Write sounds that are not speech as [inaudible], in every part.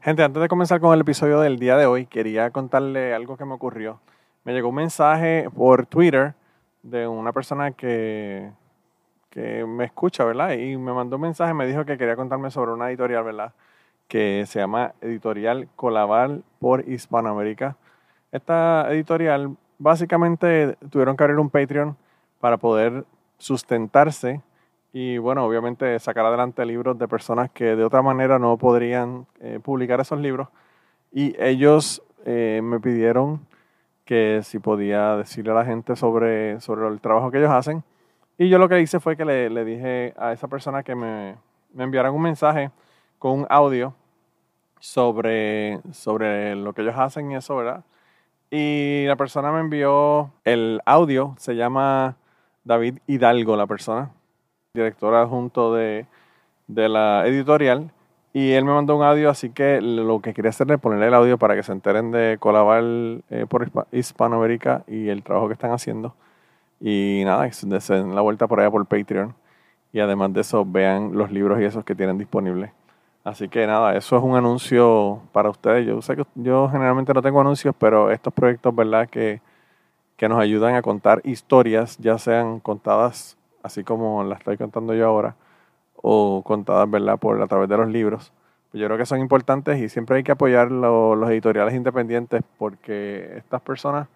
Gente, antes de comenzar con el episodio del día de hoy, quería contarle algo que me ocurrió. Me llegó un mensaje por Twitter de una persona que, que me escucha, ¿verdad? Y me mandó un mensaje, me dijo que quería contarme sobre una editorial, ¿verdad? Que se llama Editorial Colaval por Hispanoamérica. Esta editorial básicamente tuvieron que abrir un Patreon para poder sustentarse y bueno, obviamente sacar adelante libros de personas que de otra manera no podrían eh, publicar esos libros. Y ellos eh, me pidieron que si podía decirle a la gente sobre, sobre el trabajo que ellos hacen. Y yo lo que hice fue que le, le dije a esa persona que me, me enviaran un mensaje con un audio sobre, sobre lo que ellos hacen y eso, ¿verdad? Y la persona me envió el audio, se llama David Hidalgo, la persona, director adjunto de, de la editorial. Y él me mandó un audio, así que lo que quería hacer es ponerle el audio para que se enteren de Colabar eh, por Hispanoamérica y el trabajo que están haciendo. Y nada, se den la vuelta por allá por Patreon. Y además de eso, vean los libros y esos que tienen disponibles. Así que nada, eso es un anuncio para ustedes. Yo sé que yo generalmente no tengo anuncios, pero estos proyectos, ¿verdad? Que, que nos ayudan a contar historias, ya sean contadas así como las estoy contando yo ahora, o contadas, ¿verdad? Por a través de los libros. Pues yo creo que son importantes y siempre hay que apoyar los editoriales independientes porque estas personas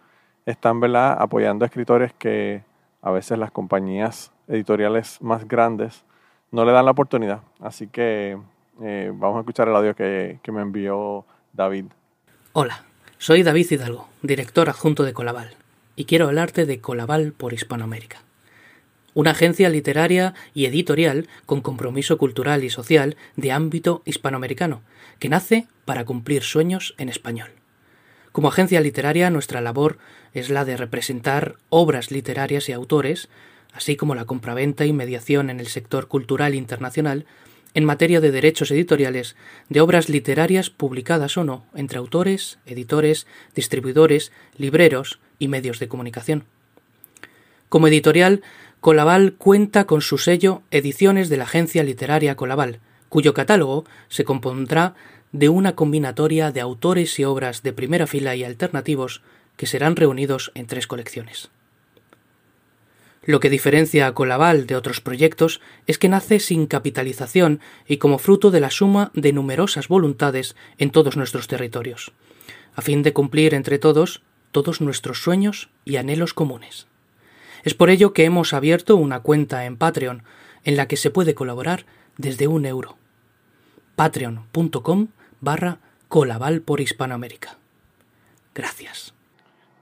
están, ¿verdad? Apoyando a escritores que a veces las compañías editoriales más grandes no le dan la oportunidad. Así que eh, vamos a escuchar el audio que, que, me envió David. Hola, soy David Hidalgo, director adjunto de Colaval, y quiero hablarte de Colaval por Hispanoamérica. Una agencia literaria y editorial con compromiso cultural y social de ámbito hispanoamericano, que nace para cumplir sueños en español. Como agencia literaria, nuestra labor es la de representar obras literarias y autores, así como la compraventa y mediación en el sector cultural internacional en materia de derechos editoriales de obras literarias publicadas o no entre autores, editores, distribuidores, libreros y medios de comunicación. Como editorial, Colaval cuenta con su sello Ediciones de la Agencia Literaria Colaval, cuyo catálogo se compondrá de una combinatoria de autores y obras de primera fila y alternativos que serán reunidos en tres colecciones. Lo que diferencia a Colaval de otros proyectos es que nace sin capitalización y como fruto de la suma de numerosas voluntades en todos nuestros territorios, a fin de cumplir entre todos todos nuestros sueños y anhelos comunes. Es por ello que hemos abierto una cuenta en Patreon en la que se puede colaborar desde un euro. patreon.com barra colaval por Hispanoamérica. Gracias.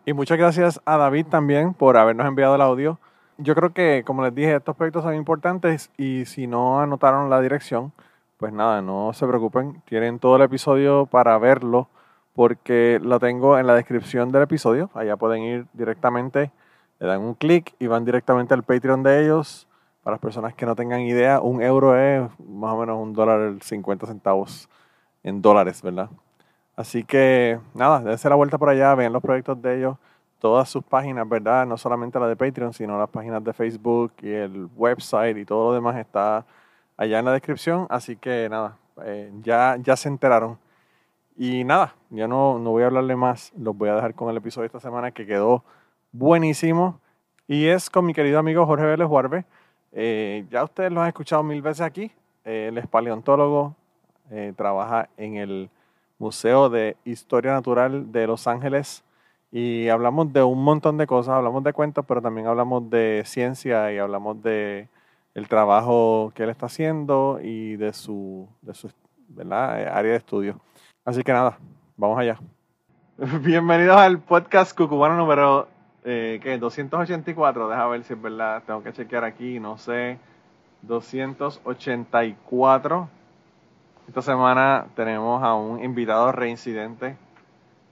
Y muchas gracias a David también por habernos enviado el audio yo creo que, como les dije, estos proyectos son importantes y si no anotaron la dirección, pues nada, no se preocupen. Tienen todo el episodio para verlo porque lo tengo en la descripción del episodio. Allá pueden ir directamente, le dan un clic y van directamente al Patreon de ellos. Para las personas que no tengan idea, un euro es más o menos un dólar 50 centavos en dólares, ¿verdad? Así que nada, dense la vuelta por allá, vean los proyectos de ellos todas sus páginas, ¿verdad? No solamente la de Patreon, sino las páginas de Facebook y el website y todo lo demás está allá en la descripción. Así que nada, eh, ya, ya se enteraron. Y nada, ya no, no voy a hablarle más, los voy a dejar con el episodio de esta semana que quedó buenísimo. Y es con mi querido amigo Jorge Vélez Huarbe. Eh, ya ustedes lo han escuchado mil veces aquí. Eh, él es paleontólogo, trabaja en el Museo de Historia Natural de Los Ángeles y hablamos de un montón de cosas, hablamos de cuentos, pero también hablamos de ciencia y hablamos de el trabajo que él está haciendo y de su, de su área de estudio. Así que nada, vamos allá. [laughs] Bienvenidos al podcast cucubano número eh, ¿qué? 284. Deja ver si es verdad. Tengo que chequear aquí, no sé. 284. Esta semana tenemos a un invitado reincidente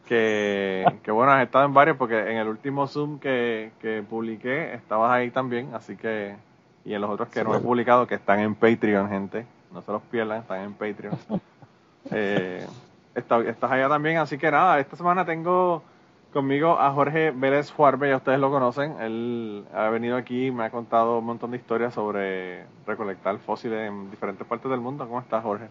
que, [laughs] que bueno, has estado en varios porque en el último Zoom que, que publiqué estabas ahí también, así que, y en los otros que no he publicado que están en Patreon, gente, no se los pierdan, están en Patreon. [laughs] Eh, está- estás allá también, así que nada, esta semana tengo conmigo a Jorge Vélez Juarbe, ya ustedes lo conocen, él ha venido aquí y me ha contado un montón de historias sobre recolectar fósiles en diferentes partes del mundo. ¿Cómo estás, Jorge?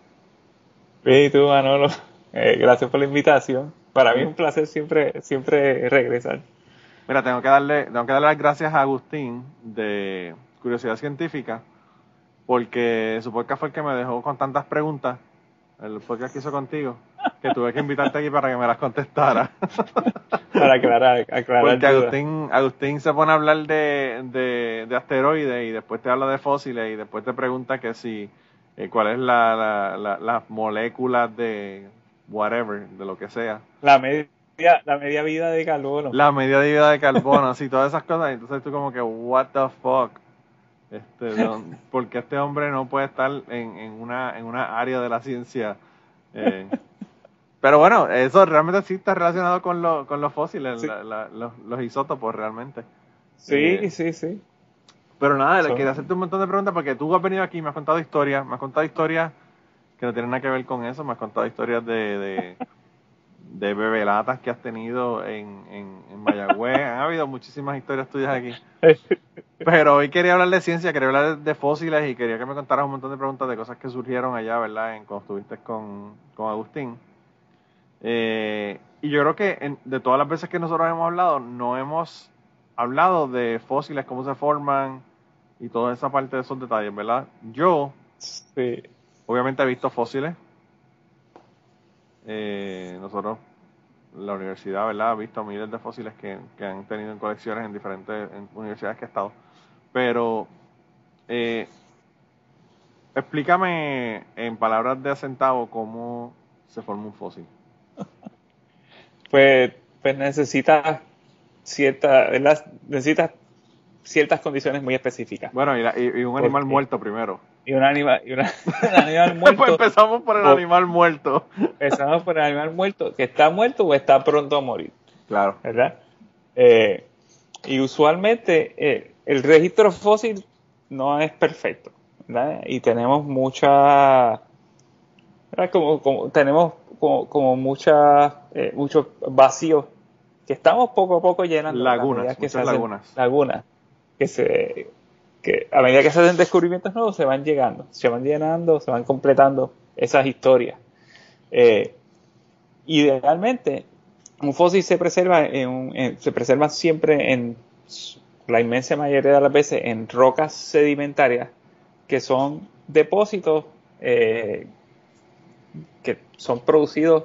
Bien, y tú, Manolo, Eh, gracias por la invitación. Para mí es un placer siempre, siempre regresar. Mira, tengo que darle, tengo que darle las gracias a Agustín de Curiosidad Científica, porque su podcast fue el que me dejó con tantas preguntas, el podcast que hizo contigo, que tuve que invitarte aquí para que me las contestara. [laughs] Para aclarar, aclarar Porque. Agustín, Agustín se pone a hablar de, de, de asteroides y después te habla de fósiles y después te pregunta que si, eh, cuál es la, la, la- las moléculas de whatever, de lo que sea. La media, la media vida de carbono. La medida de vida de carbono, así, todas esas cosas. Entonces tú como que, what the fuck. Este, no, porque este hombre no puede estar en, en, una, en una área de la ciencia. eh, pero bueno, eso realmente sí está relacionado con, lo, con los fósiles, Sí. la- la- los, los isótopos realmente. Sí, Eh, sí, sí. Pero nada, le Son- quería hacerte un montón de preguntas porque tú has venido aquí, me has contado historias, me has contado historias que no tienen nada que ver con eso, me has contado historias de, de, de bebelatas que has tenido en, en, en Mayagüez, [laughs] han habido muchísimas historias tuyas aquí. [laughs] Pero hoy quería hablar de ciencia, quería hablar de fósiles y quería que me contaras un montón de preguntas de cosas que surgieron allá, ¿verdad? En, cuando estuviste con, con Agustín. Eh, y yo creo que en- de todas las veces que nosotros hemos hablado, no hemos hablado de fósiles, cómo se forman y toda esa parte de esos detalles, ¿verdad? Yo, Sí. obviamente, he visto fósiles. Eh, nosotros, la universidad, ¿verdad? Ha visto miles de fósiles que, que han tenido en colecciones en diferentes en universidades que he estado. Pero, eh, explícame en palabras de centavo cómo se forma un fósil. [laughs] Pues, pues necesitas cierta, ¿verdad? necesitas ciertas condiciones muy específicas. Bueno, y, la- y- y un animal muerto primero. Y un animal, y una- [laughs] un animal Pues [laughs] muerto. empezamos por el animal muerto. Empezamos por el animal muerto, que está muerto o está pronto a morir. Claro. ¿verdad? Eh, y usualmente eh, el registro fósil no es perfecto, ¿verdad? Y tenemos mucha, ¿verdad? Como, como- tenemos como, como mucha, eh, muchos vacíos que estamos poco a poco llenando. Lagunas, se muchas hacen- lagunas. Lagunas. Que se, a medida que se hacen descubrimientos nuevos se van llegando, se van llenando, se van completando esas historias. Eh, idealmente, un fósil se preserva se preserva siempre en la inmensa mayoría de las veces en rocas sedimentarias que son depósitos eh, que son producidos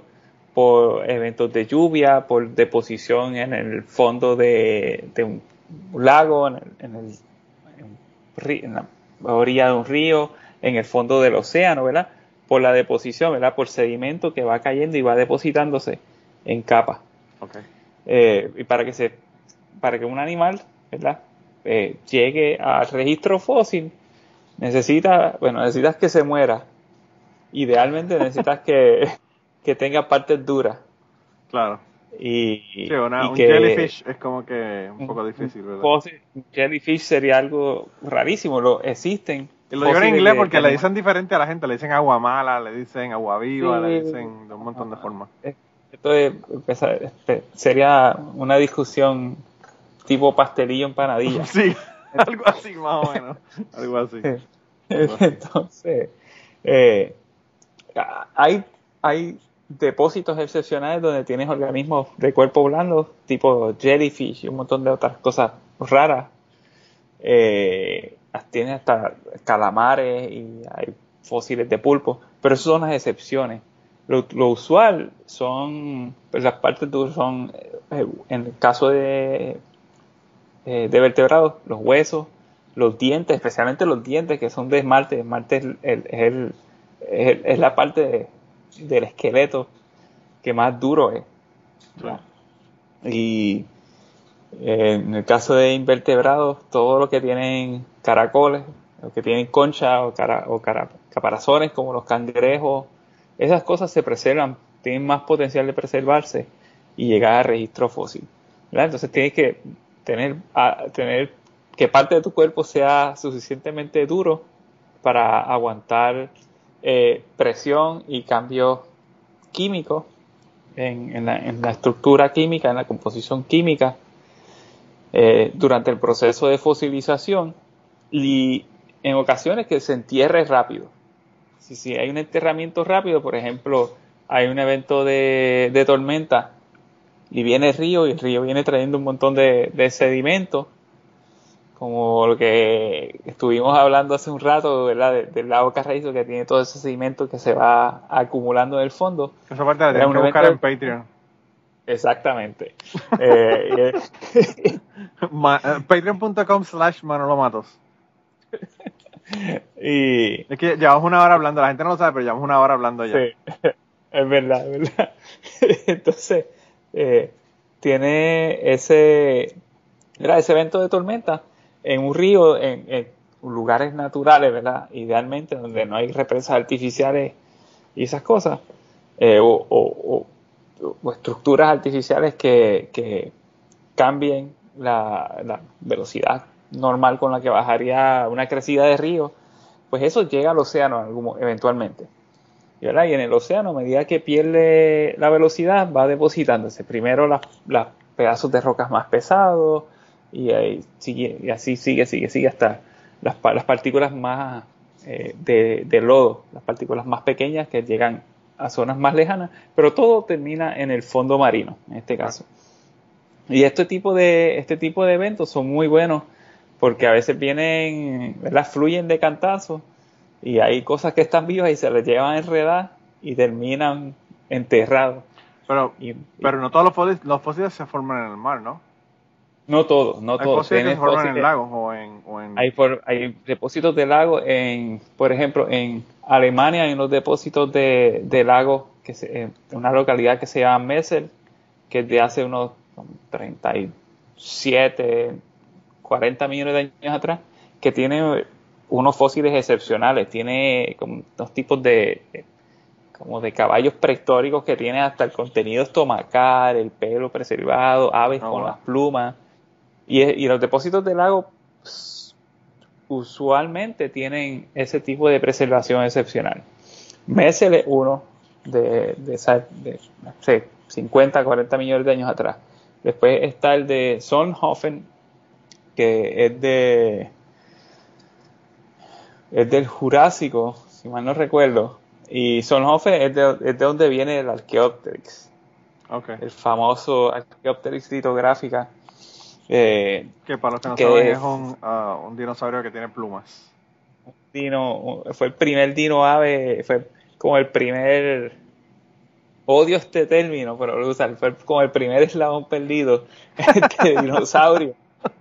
por eventos de lluvia, por deposición en el fondo de, un lago, en el- en la orilla de un río, en el fondo del océano, ¿verdad? Por la deposición, ¿verdad? Por sedimento que va cayendo y va depositándose en capas. Ok. Eh, y para que se, para que un animal, ¿verdad? Eh, llegue al registro fósil, necesita, bueno, necesitas que se muera. Idealmente necesitas que, [laughs] que tenga partes duras. Claro. Y, Sí, una- y un que jellyfish es como que un poco difícil, ¿verdad? fósil- un jellyfish sería algo rarísimo. Lo, existen. Y lo digo en inglés porque le dicen diferente a la gente. Le dicen agua mala, le dicen agua viva, Sí. le dicen de un montón de formas. Esto es- empezar- este, sería una discusión tipo pastelillo empanadilla. [laughs] Sí, algo así más o menos. Algo así. [laughs] Entonces, eh, hay, hay depósitos excepcionales donde tienes organismos de cuerpo blando, tipo jellyfish y un montón de otras cosas raras. Eh, tienes hasta calamares y hay fósiles de pulpo, pero eso son las excepciones. Lo, usual son, pues, las partes son, eh, en el caso de, eh, de vertebrados, los huesos, los dientes, especialmente los dientes que son de esmalte. Esmalte es, el- es es es la parte de- del esqueleto que más duro es. ¿verdad? Y eh, en el caso de invertebrados, todo lo que tienen caracoles, lo que tienen concha o, cara- o cara- caparazones como los cangrejos, esas cosas se preservan, tienen más potencial de preservarse y llegar a registro fósil. Entonces tienes que tener, a, tener que parte de tu cuerpo sea suficientemente duro para aguantar eh, presión y cambios químicos en, la, estructura química, en la composición química, eh, durante el proceso de fosilización y en ocasiones que se entierre rápido. Si, hay un enterramiento rápido, por ejemplo, hay un evento de, tormenta y viene el río y el río viene trayendo un montón de, de sedimentos como lo que estuvimos hablando hace un rato, ¿verdad? del lago Carrizo que tiene todo ese sedimento que se va acumulando en el fondo. Esa parte la tenemos que buscar en Patreon. Exactamente. eh, [laughs] eh Patreon.com slash Manolo Matos. [laughs] y... Es que llevamos una hora hablando, la gente no lo sabe, pero llevamos una hora hablando ya. Sí, [laughs] es verdad, es verdad. Entonces, eh, tiene ese, ese evento de tormenta en un río, en, lugares naturales, ¿verdad? Idealmente, donde no hay represas artificiales y esas cosas, eh, o, estructuras artificiales que, cambien la, velocidad normal con la que bajaría una crecida de río, pues eso llega al océano eventualmente. Y en el océano, a medida que pierde la velocidad, va depositándose primero los pedazos de rocas más pesados, y, ahí sigue, y así sigue, sigue, sigue hasta las, las partículas más eh, de, lodo, las partículas más pequeñas que llegan a zonas más lejanas, pero todo termina en el fondo marino, en este caso. Y este tipo de, este tipo de eventos son muy buenos porque a veces vienen, ¿verdad? fluyen de cantazo y hay cosas que están vivas y se les llevan a enredar y terminan enterrados. Pero, pero no todos los fósiles, los fósiles se forman en el mar, ¿no? No todos, no todos. Hay en lagos o en... Hay, hay, depósitos de lagos en, por ejemplo, en Alemania hay unos depósitos de, de lagos, que se, en una localidad que se llama Messel, que es de hace unos 37, 40 millones de años atrás, que tiene unos fósiles excepcionales, tiene como dos tipos de, como de caballos prehistóricos que tiene hasta el contenido estomacal, el pelo preservado, aves ah, con las plumas. Y, los depósitos de lago pues, usualmente tienen ese tipo de preservación excepcional. Messel es uno de, de, 50, 40 millones de años atrás. Después está el de Sonhofen, que es de es del Jurásico, si mal no recuerdo. Y Sonhofen es de, es de donde viene el Archaeopteryx. El famoso Archaeopteryx litográfica eh, que para los que no saben es un, ah, un, dinosaurio que tiene plumas. Dino, fue el primer dino ave, fue como el primer odio este término, pero lo usan, fue como el primer eslabón perdido [laughs] entre dinosaurio,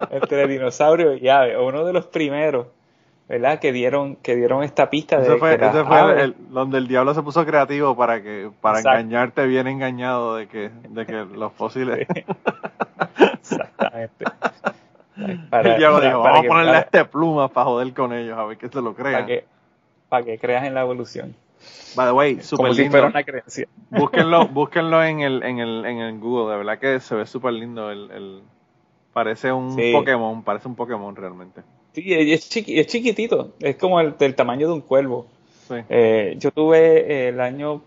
entre dinosaurio y ave, uno de los primeros, ¿verdad? Que dieron, que dieron esta pista de fue, ese fue el, donde el diablo se puso creativo para que, para engañarte bien engañado de que, de que los fósiles Exactamente. Para, dijo, vamos a ponerle este pluma para joder con ellos, a ver que se lo crean. Para que, para que creas en la evolución. By the way, super Como lindo. una creencia. Búsquenlo, búsquenlo en el, en el, en el Google, de verdad que se ve súper lindo el, el, parece un Pokémon, parece un Pokémon realmente. Sí, es, es chiquitito, es como el, del tamaño de un cuervo. Sí. Eh, yo tuve el año,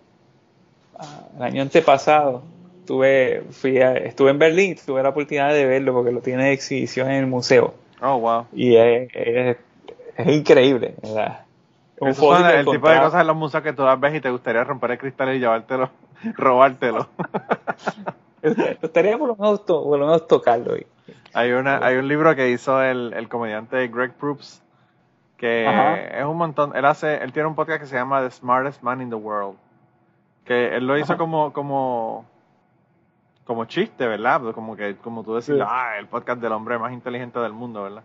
ah, el año antepasado, Estuve, fui estuve en Berlín, tuve la oportunidad de verlo porque lo tiene de exhibición en el museo. Oh, wow. Y es, es, increíble, ¿verdad? Un es el tipo de cosas en los museos que tú ves y te gustaría romper el cristal y llevártelo, [laughs] robártelo. [laughs] Me gustaría por lo menos, por lo menos tocarlo. Hay, una, hay un libro que hizo el, el comediante Greg Proops que es un montón. Él hace, él tiene un podcast que se llama The Smartest Man in the World. Que él lo hizo como, como como chiste, ¿verdad? Pues como que, como tú decís, ah, el podcast del hombre más inteligente del mundo, ¿verdad?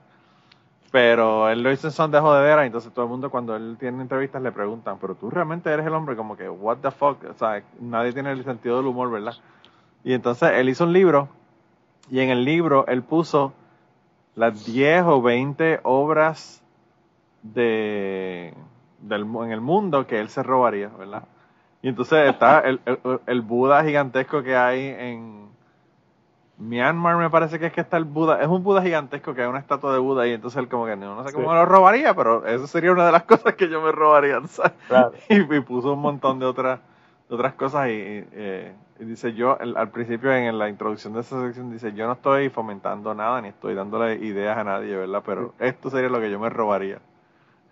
Pero él lo hizo en son de jodedera, entonces todo el mundo cuando él tiene entrevistas le preguntan, pero tú realmente eres el hombre, como que, what the fuck, o sea, nadie tiene el sentido del humor, ¿verdad? Y entonces él hizo un libro, y en el libro él puso las 10 o 20 obras de, del, en el mundo que él se robaría, ¿verdad? Y entonces está [laughs] el, el, el Buda gigantesco que hay en Myanmar, me parece que es que está el Buda. Es un Buda gigantesco que hay una estatua de Buda y entonces él como que no, no sé cómo Sí. me lo robaría, pero eso sería una de las [laughs] cosas que yo me robaría. [laughs] ¿sabes? Claro. Y, y puso un montón de otras de otras cosas y, y, eh, y dice yo el- al principio en la introducción de esa sección dice yo no estoy fomentando nada ni estoy dándole ideas a nadie verdad pero esto sería lo que yo me robaría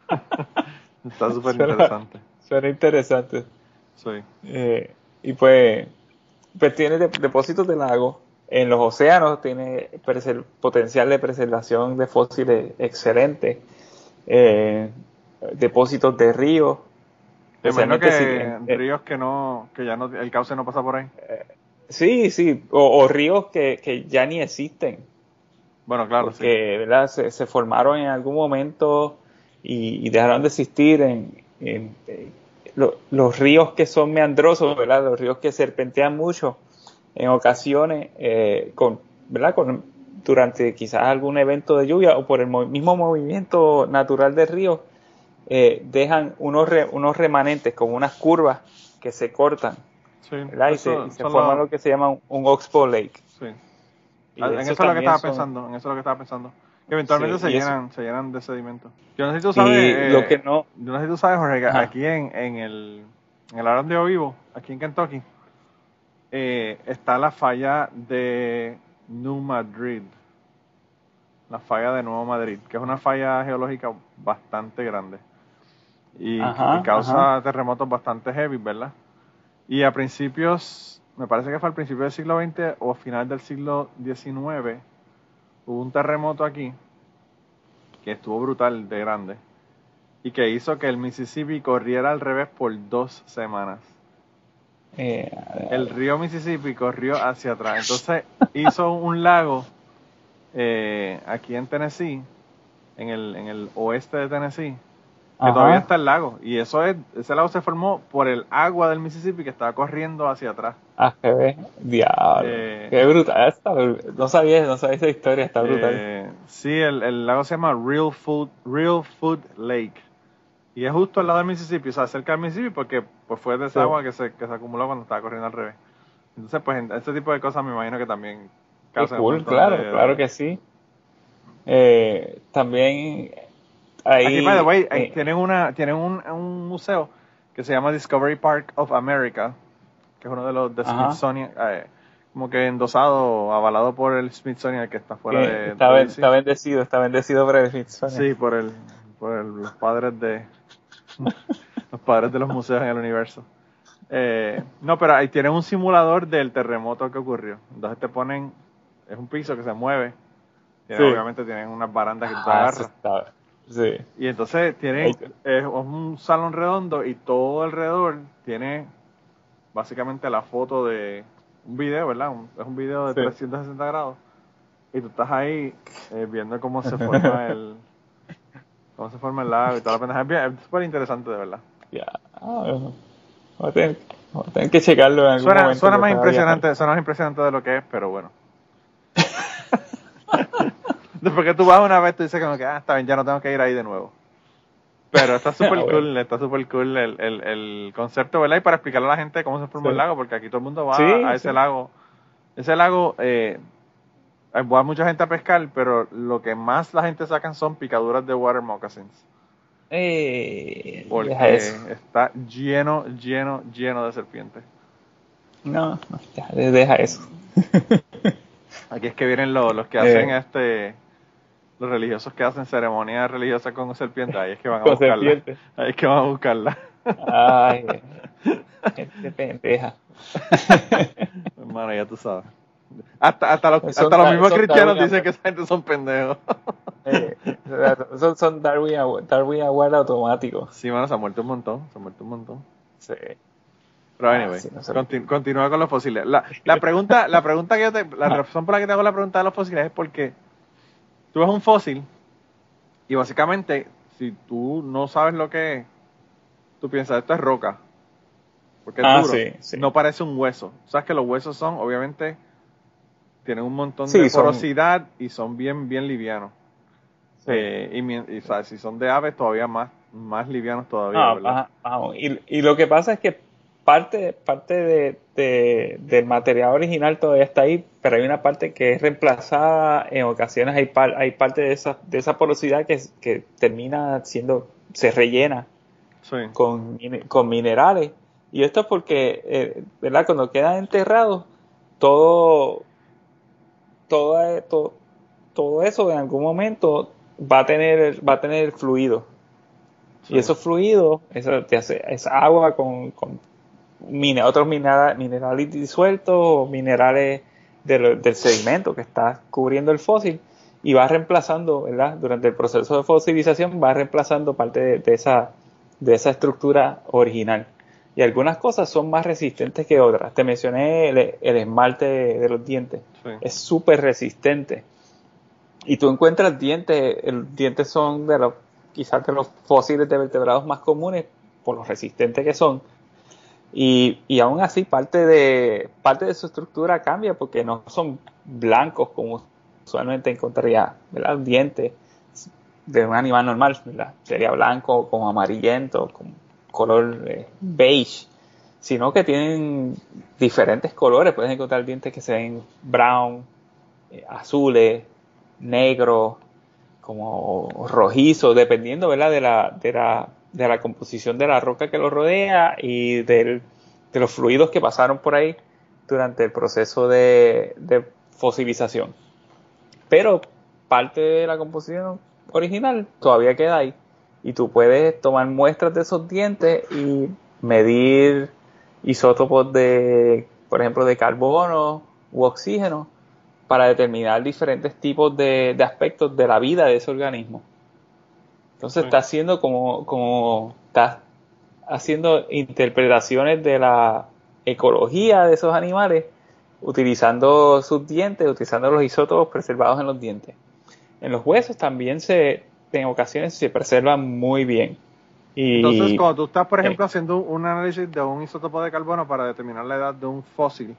[laughs] está súper interesante Suena interesante. sí Eh, y pues, pues tiene de- depósitos de lago. En los océanos tiene potencial de preservación de fósiles excelente. Eh, depósitos de ríos. Te imagino que especialmente si- eh, ríos que no que ya no el cauce no pasa por ahí sí, sí. O, o ríos que, que ya ni existen. bueno claro sí porque ¿verdad? Se, se formaron en algún momento y, y dejaron de existir en, en, eh, lo- los ríos que son meandrosos, ¿verdad? los ríos que serpentean mucho en ocasiones eh, con, ¿verdad? Con, durante quizás algún evento de lluvia o por el mo- mismo movimiento natural del río eh, dejan unos, re- unos remanentes como unas curvas que se cortan sí ¿verdad? y se, y se son forma los- lo que se llama un, un oxbow lake sí. Y Ah, en eso es lo que estaba son- pensando en eso es lo que estaba pensando que eventualmente Sí, se eso- llenan se llenan de sedimento yo no sé si tú sabes eh, lo que no Yo no sé si tú sabes, Jorge, Ajá. aquí en, en el, en el área donde yo vivo, aquí en Kentucky, eh, está la falla de New Madrid. La falla de Nuevo Madrid, que es una falla geológica bastante grande. Y, Ajá, y causa ajá. terremotos bastante heavy, ¿verdad? Y a principios, me parece que fue al principio del siglo XX o final del siglo XIX, hubo un terremoto aquí que estuvo brutal de grande y que hizo que el Mississippi corriera al revés por dos semanas. eh, El río Mississippi corrió hacia atrás. Entonces hizo un lago eh, aquí en Tennessee, en el, en el oeste de Tennessee, que Ajá. todavía está el lago. Y eso es, ese lago se formó por el agua del Mississippi que estaba corriendo hacia atrás. AGB, diablo. Eh, Qué brutal. Está br- no sabía, no sabía esa historia, está brutal. Eh, sí, el, el lago se llama Real Food, Real Food Lake. Y es justo al lado del Mississippi, o sea, cerca del Mississippi, porque pues fue de esa Sí. agua que se, que se acumuló cuando estaba corriendo al revés. Entonces, pues, este tipo de cosas me imagino que también Qué causan cool, claro, de- claro que sí. Eh, también ahí. Aquí, by the way, eh, tienen, una, tienen un, un museo que se llama Discovery Park of America, que es uno de los de. Smithsonian, eh, como que endosado, avalado por el Smithsonian que está fuera que de, está, ben- está bendecido, está bendecido por el Smithsonian. Sí, por el, por el- los padres de [laughs] los padres de los museos en el universo. Eh, no, pero ahí tienen un simulador del terremoto que ocurrió. Entonces te ponen, es un piso que se mueve. Tiene- Sí. Obviamente tienen unas barandas que tú te Ah, eso agarras. está- sí. Y entonces tienen Ahí- es un salón redondo y todo alrededor tiene básicamente la foto de un video, ¿verdad? Un- es un video de Sí. 360 grados. Y tú estás ahí eh, viendo cómo se [laughs] forma el cómo se forma el lago y toda la pendeja. Es bien- súper interesante, de verdad. Ya. Ah. Voy voy a tener que checarlo en algún Suena, momento. suena más impresionante, suena más impresionante de lo que es, pero bueno. [laughs] Después que tú vas una vez, tú dices como que, ah, está bien, ya no tengo que ir ahí de nuevo. Pero está súper [laughs] Ah, cool, está súper cool el, el, el concepto, ¿verdad? Y para explicarle a la gente cómo se forma Sí. el lago, porque aquí todo el mundo va Sí, a ese sí. lago. Ese lago, eh, va mucha gente a pescar, pero lo que más la gente sacan son picaduras de water moccasins. Eh, Porque está lleno, lleno, lleno de serpientes. No, no, ya, deja eso. Aquí es que vienen los, los que Eh. hacen este los religiosos que hacen ceremonias religiosas con serpientes, ahí es que van a Con buscarla. serpientes. Ahí es que van a buscarla. Ay, [laughs] gente pendeja. Hermano, ya tú sabes. Hasta, hasta los, Son hasta los mismos cristianos Darwin dicen que esa gente son pendejos. Eh, son, son Darwin, Darwin Award automáticos. Sí, mano, se ha muerto un montón, se ha muerto un montón. Sí. Pero Ah, anyway, sí, no sé. continu- continúa con los fósiles. La, la pregunta, la pregunta que yo te, la razón por la que te hago la pregunta de los fósiles es porque tú ves un fósil y básicamente si tú no sabes lo que es, tú piensas esto es roca. Porque es Ah, duro. sí, sí. No parece un hueso. Sabes que los huesos son, obviamente, tienen un montón Sí, de son- porosidad y son bien, bien livianos. Sí. Eh, y, ¿sabes? si son de aves, todavía más, más livianos todavía, Ah, y lo que pasa es que parte, parte de, del material original todavía está ahí, pero hay una parte que es reemplazada, en ocasiones hay, hay parte de esa, de esa porosidad que, que termina siendo, se rellena con, con minerales. Y esto es porque, eh, ¿verdad? Cuando quedan enterrados, todo, todo, todo, todo eso en algún momento va a tener, va a tener fluido. Y esos fluidos, eso te hace, es agua con, con otros minerales disueltos minerales del, sedimento que está cubriendo el fósil y va reemplazando, ¿verdad? Durante el proceso de fosilización va reemplazando parte de, esa, de esa estructura original. Y algunas cosas son más resistentes que otras. Te mencioné el, esmalte de, los dientes. Es súper resistente. Y tú encuentras dientes, el dientes son de los, quizás de los fósiles de vertebrados más comunes por lo resistentes que son y, y aún así parte de, parte de su estructura cambia porque no son blancos como usualmente encontraría ¿verdad? un diente de un animal normal, sería blanco, como amarillento, con color eh, beige, sino que tienen diferentes colores. Puedes encontrar dientes que se ven brown, eh, azules, negros, como rojizos, dependiendo ¿verdad? De, la, de, la, de la composición de la roca que lo rodea y de los fluidos que pasaron por ahí durante el proceso de, fosilización. Pero parte de la composición original todavía queda ahí. Y tú puedes tomar muestras de esos dientes y medir isótopos de, por ejemplo, de carbono u oxígeno para determinar diferentes tipos de, de aspectos de la vida de ese organismo. Entonces está haciendo como, como está haciendo interpretaciones de la ecología de esos animales utilizando sus dientes, utilizando los isótopos preservados en los dientes. En los huesos también se, en ocasiones se preservan muy bien. Y, Entonces, cuando tú estás, por ejemplo, haciendo un análisis de un isótopo de carbono para determinar la edad de un fósil,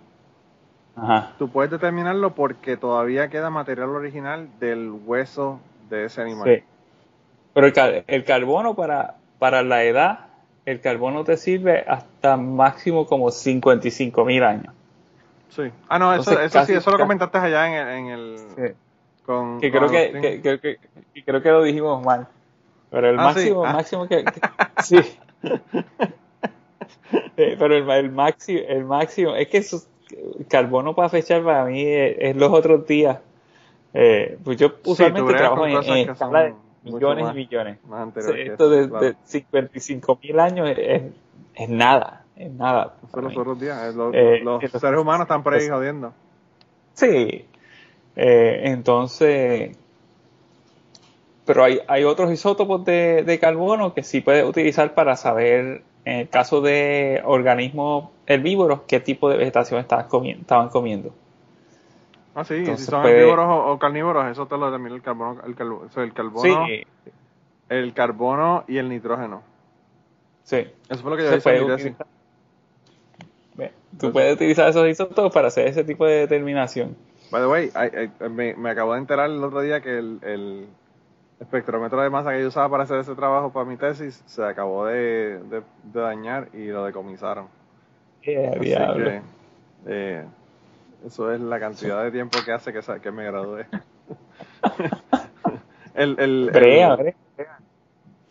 tú puedes determinarlo porque todavía queda material original del hueso de ese animal. Sí. Pero el, carbono para, para la edad, el carbono te sirve hasta máximo como 55 mil años. Sí. Ah, no, eso, eso sí, eso lo comentaste allá en el... con, que, creo que, creo que lo dijimos mal. Pero el ah, máximo, ah. máximo que... [laughs] sí. Eh, pero el, el, máximo, el máximo, es que eso, carbono para fechar para mí es, los otros días. Eh, pues yo usualmente trabajo en, en escala millones y millones. esto de, 55 mil años es, es, nada, es nada. los otros días, los, eh, seres humanos están por ahí jodiendo. Sí, eh, entonces, pero hay, hay otros isótopos de, de carbono que sí puedes utilizar para saber, en el caso de organismos herbívoros, qué tipo de vegetación estaban comiendo. Estaban comiendo. Ah, sí, si son herbívoros o, carnívoros, eso te lo determina el carbono, el, el carbono, el carbono y el nitrógeno. Sí. Eso fue lo que yo hice Tú puedes utilizar esos isótopos para hacer ese tipo de determinación. By the way, me, me, acabo de enterar el otro día que el, el, espectrómetro de masa que yo usaba para hacer ese trabajo para mi tesis se acabó de, de, dañar y lo decomisaron. Qué diablo. eh, eso es la cantidad de tiempo que hace que, que me gradué. [laughs] el, el, brea,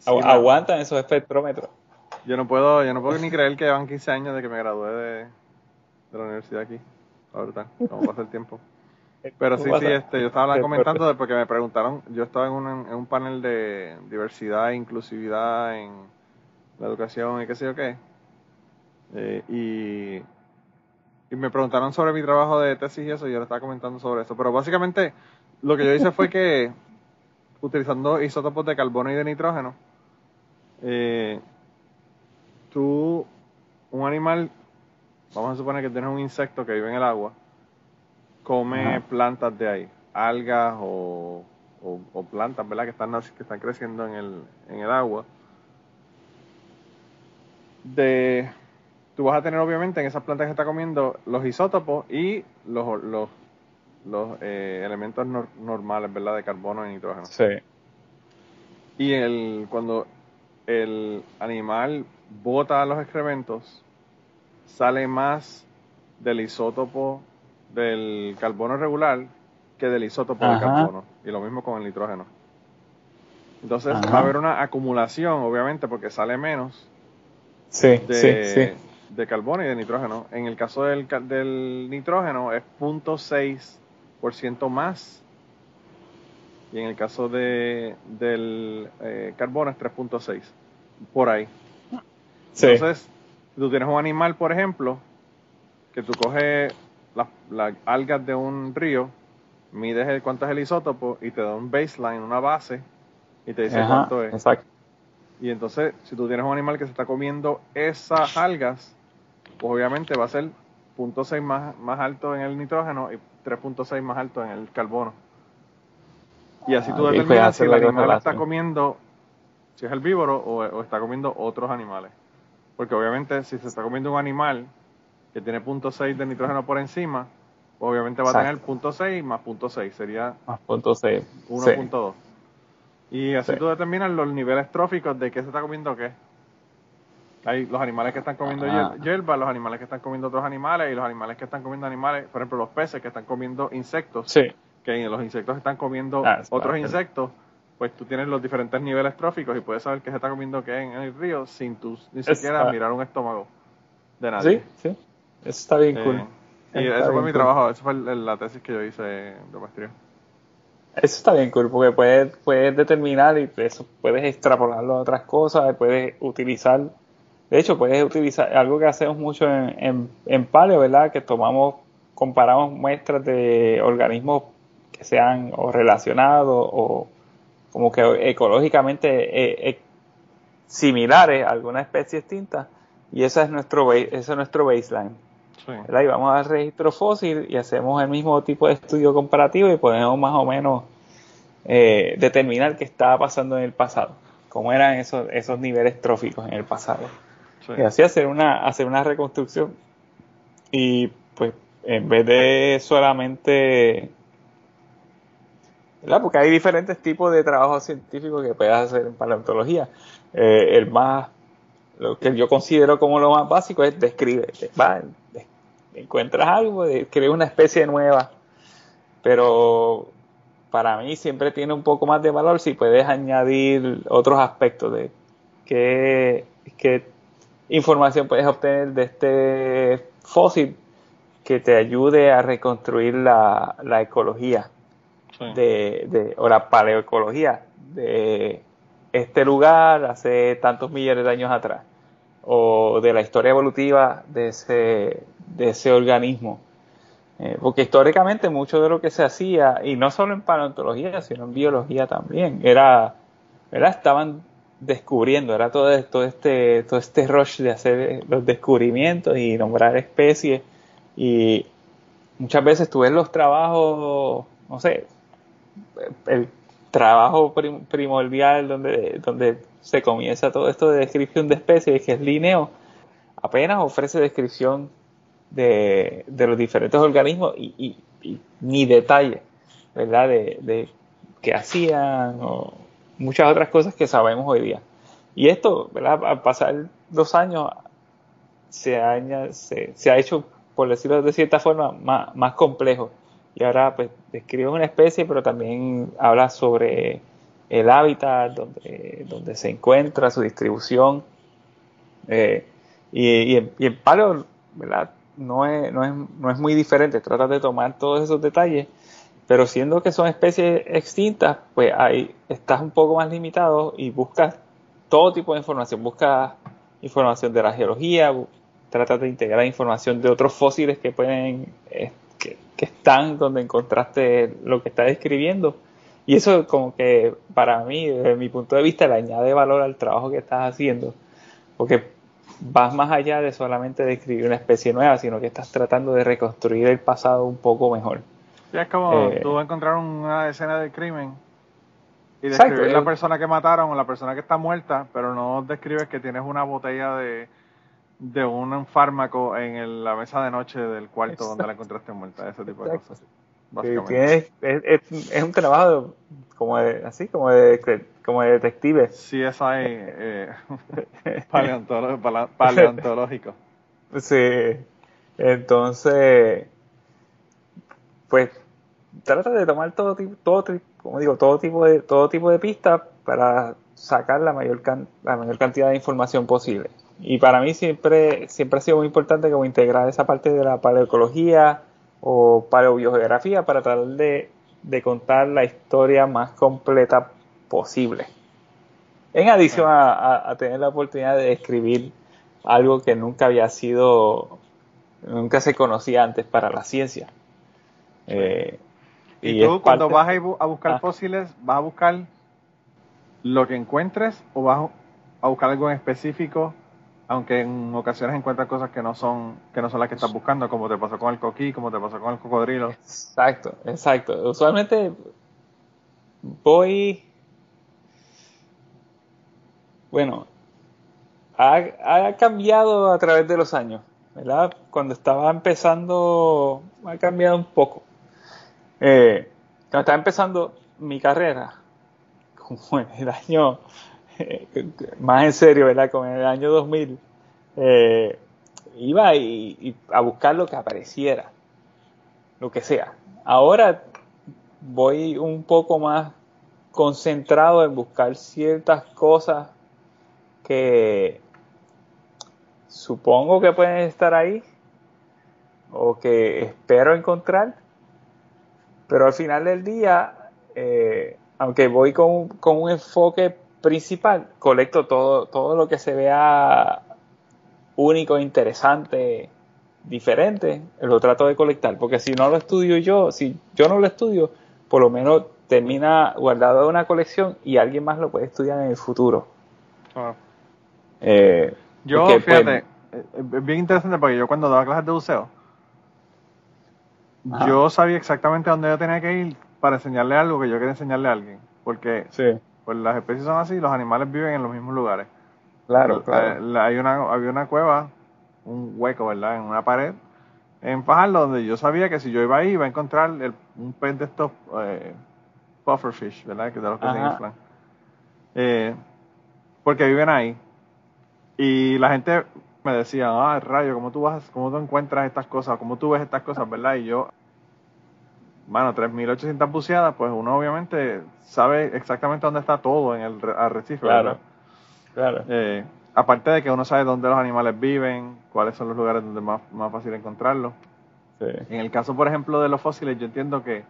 Aguantan esos espectrómetros. Yo no puedo, yo no puedo ni creer que van 15 años de que me gradué de, de la universidad aquí. Ahorita, cómo pasa el tiempo. Pero sí, sí, este, yo estaba comentando porque me preguntaron, yo estaba en un, en un panel de diversidad e inclusividad en la educación y qué sé yo qué. Eh, y y me preguntaron sobre mi trabajo de tesis y eso, y yo le estaba comentando sobre eso. Pero básicamente lo que yo hice fue que, [laughs] utilizando isótopos de carbono y de nitrógeno, eh, tú, un animal, vamos a suponer que tienes un insecto que vive en el agua, come plantas de ahí, algas o, o, plantas, ¿verdad? Que están, que están creciendo en el, en el agua. De tú vas a tener obviamente en esas plantas que está comiendo los isótopos y los, los, los eh, elementos normales, ¿verdad? De carbono y nitrógeno. Sí. Y el, cuando el animal bota los excrementos, sale más del isótopo del carbono regular que del isótopo del carbono. Y lo mismo con el nitrógeno. Entonces va a haber una acumulación, obviamente, porque sale menos de, de, carbono y de nitrógeno. En el caso del, del nitrógeno es 0.6% más. Y en el caso de, del eh, carbono es 3.6. Por ahí. Entonces, tú tienes un animal, por ejemplo, que tú coges las algas de un río, mides el, cuánto es el isótopo y te da un baseline, una base, y te dice cuánto es. Exacto. Y entonces, si tú tienes un animal que se está comiendo esas algas, pues obviamente va a ser 0.6 más, más alto en el nitrógeno y 3.6 más alto en el carbono. Y así tú ah, determinas si el animal está comiendo, si es herbívoro o, o está comiendo otros animales. Porque obviamente si se está comiendo un animal que tiene 0.6 de nitrógeno por encima, pues obviamente va a tener 0.6 más 0.6, sería más 1.2. Y así tú determinas los niveles tróficos de qué se está comiendo qué. Hay los animales que están comiendo ah. hierba, los animales que están comiendo otros animales y los animales que están comiendo animales, por ejemplo, los peces que están comiendo insectos, sí. que los insectos están comiendo ah, otros insectos, pues tú tienes los diferentes niveles tróficos y puedes saber qué se está comiendo qué en el río sin tú ni siquiera mirar un estómago de nadie. Sí, sí. Eso está bien cool. Y eso fue mi trabajo, eso fue la tesis que yo hice de maestría. Eso está bien cool, porque puedes, puedes determinar y eso puedes extrapolarlo a otras cosas, puedes utilizar, de hecho puedes utilizar algo que hacemos mucho en, en, paleo, ¿verdad? Que tomamos, comparamos muestras de organismos que sean o relacionados o como que ecológicamente eh, eh, similares a alguna especie extinta y ese es nuestro, ese es nuestro baseline. Y vamos al registro fósil y hacemos el mismo tipo de estudio comparativo y podemos más o menos eh, determinar qué estaba pasando en el pasado, cómo eran esos, esos niveles tróficos en el pasado. Y así hacer una, hacer una reconstrucción. Y pues en vez de solamente ¿verdad? Porque hay diferentes tipos de trabajos científicos que puedes hacer en paleontología. Eh, el más, lo que yo considero como lo más básico es describe, va, encuentras algo, creas una especie nueva, pero para mí siempre tiene un poco más de valor si puedes añadir otros aspectos de qué, información puedes obtener de este fósil que te ayude a reconstruir la, ecología de, de, o la paleoecología de este lugar hace tantos millones de años atrás o de la historia evolutiva de ese, de ese organismo. Eh, porque históricamente mucho de lo que se hacía, y no solo en paleontología, sino en biología también, era, era estaban descubriendo, era todo, todo, este, todo este rush de hacer los descubrimientos y nombrar especies. Y muchas veces tú ves los trabajos, no sé, el trabajo primordial donde, donde se comienza todo esto de descripción de especies, que es Lineo, apenas ofrece descripción de, los diferentes organismos y, ni detalle, ¿verdad? De, de qué hacían o muchas otras cosas que sabemos hoy día. Y esto, ¿verdad? Al pasar dos años se ha, se, se ha hecho, por decirlo de cierta forma, más, más complejo. Y ahora pues describe una especie, pero también habla sobre el hábitat donde, donde se encuentra, su distribución. Eh, y, y, y, Palo, ¿verdad? No es, no, es, no es muy diferente, trata de tomar todos esos detalles, pero siendo que son especies extintas, pues ahí estás un poco más limitado y buscas todo tipo de información, buscas información de la geología, trata de integrar información de otros fósiles que pueden, eh, que, están donde encontraste lo que estás escribiendo y eso como que para mí, desde mi punto de vista, le añade valor al trabajo que estás haciendo, porque vas más allá de solamente describir una especie nueva, sino que estás tratando de reconstruir el pasado un poco mejor. Ya es como eh, tú encontrar una escena de crimen y describir la eh, persona que mataron o la persona que está muerta, pero no describes que tienes una botella de, de un fármaco en la mesa de noche del cuarto donde la encontraste muerta, ese tipo de cosas es, es, un trabajo como de, así, como de, como de detective. Sí, es ahí, eh, [laughs] paleontológico. Sí. Entonces, pues trata de tomar todo tipo, todo, como digo, todo tipo de, todo tipo de pistas para sacar la mayor, la mayor cantidad de información posible. Y para mí siempre, siempre ha sido muy importante como integrar esa parte de la paleoecología o paleobiografía para tratar de, de contar la historia más completa posible. En adición a, tener la oportunidad de escribir algo que nunca había sido, nunca se conocía antes para la ciencia. Eh, y, tú cuando vas a, buscar ah. fósiles, vas a buscar lo que encuentres o vas a buscar algo en específico, aunque en ocasiones encuentras cosas que no son que no son las que estás buscando, como te pasó con el coquí, como te pasó con el cocodrilo. Exacto, exacto. Usualmente voy bueno, ha, cambiado a través de los años, ¿verdad? Cuando estaba empezando, ha cambiado un poco. Eh, cuando estaba empezando mi carrera, [laughs] como en el año, eh, más en serio, ¿verdad? Como en el año 2000, eh, iba a buscar lo que apareciera, lo que sea. Ahora voy un poco más concentrado en buscar ciertas cosas que supongo que pueden estar ahí o que espero encontrar, pero al final del día, eh, aunque voy con, un enfoque principal, colecto todo, todo lo que se vea único, interesante, diferente, lo trato de colectar, porque si no lo estudio yo, si yo no lo estudio, por lo menos termina guardado en una colección y alguien más lo puede estudiar en el futuro. Ah. Eh, yo, pues, fíjate, eh, es bien interesante porque yo cuando daba clases de buceo, yo sabía exactamente dónde yo tenía que ir para enseñarle algo que yo quería enseñarle a alguien. Porque pues las especies son así, los animales viven en los mismos lugares. Claro, claro. hay una, había una cueva, un hueco, ¿verdad? En una pared, en Fajardo, donde yo sabía que si yo iba ahí iba a encontrar un pez de estos eh, pufferfish, ¿verdad? Que de los que se inflan. Eh, porque viven ahí. Y la gente me decía, ah, rayo, ¿cómo tú, vas, ¿cómo tú encuentras estas cosas? ¿Cómo tú ves estas cosas, verdad? Y yo, bueno, 3.800 buceadas, pues uno obviamente sabe exactamente dónde está todo en el arrecife, claro, Claro. Eh, aparte de que uno sabe dónde los animales viven, cuáles son los lugares donde es más, más fácil encontrarlos. En el caso, por ejemplo, de los fósiles, yo entiendo que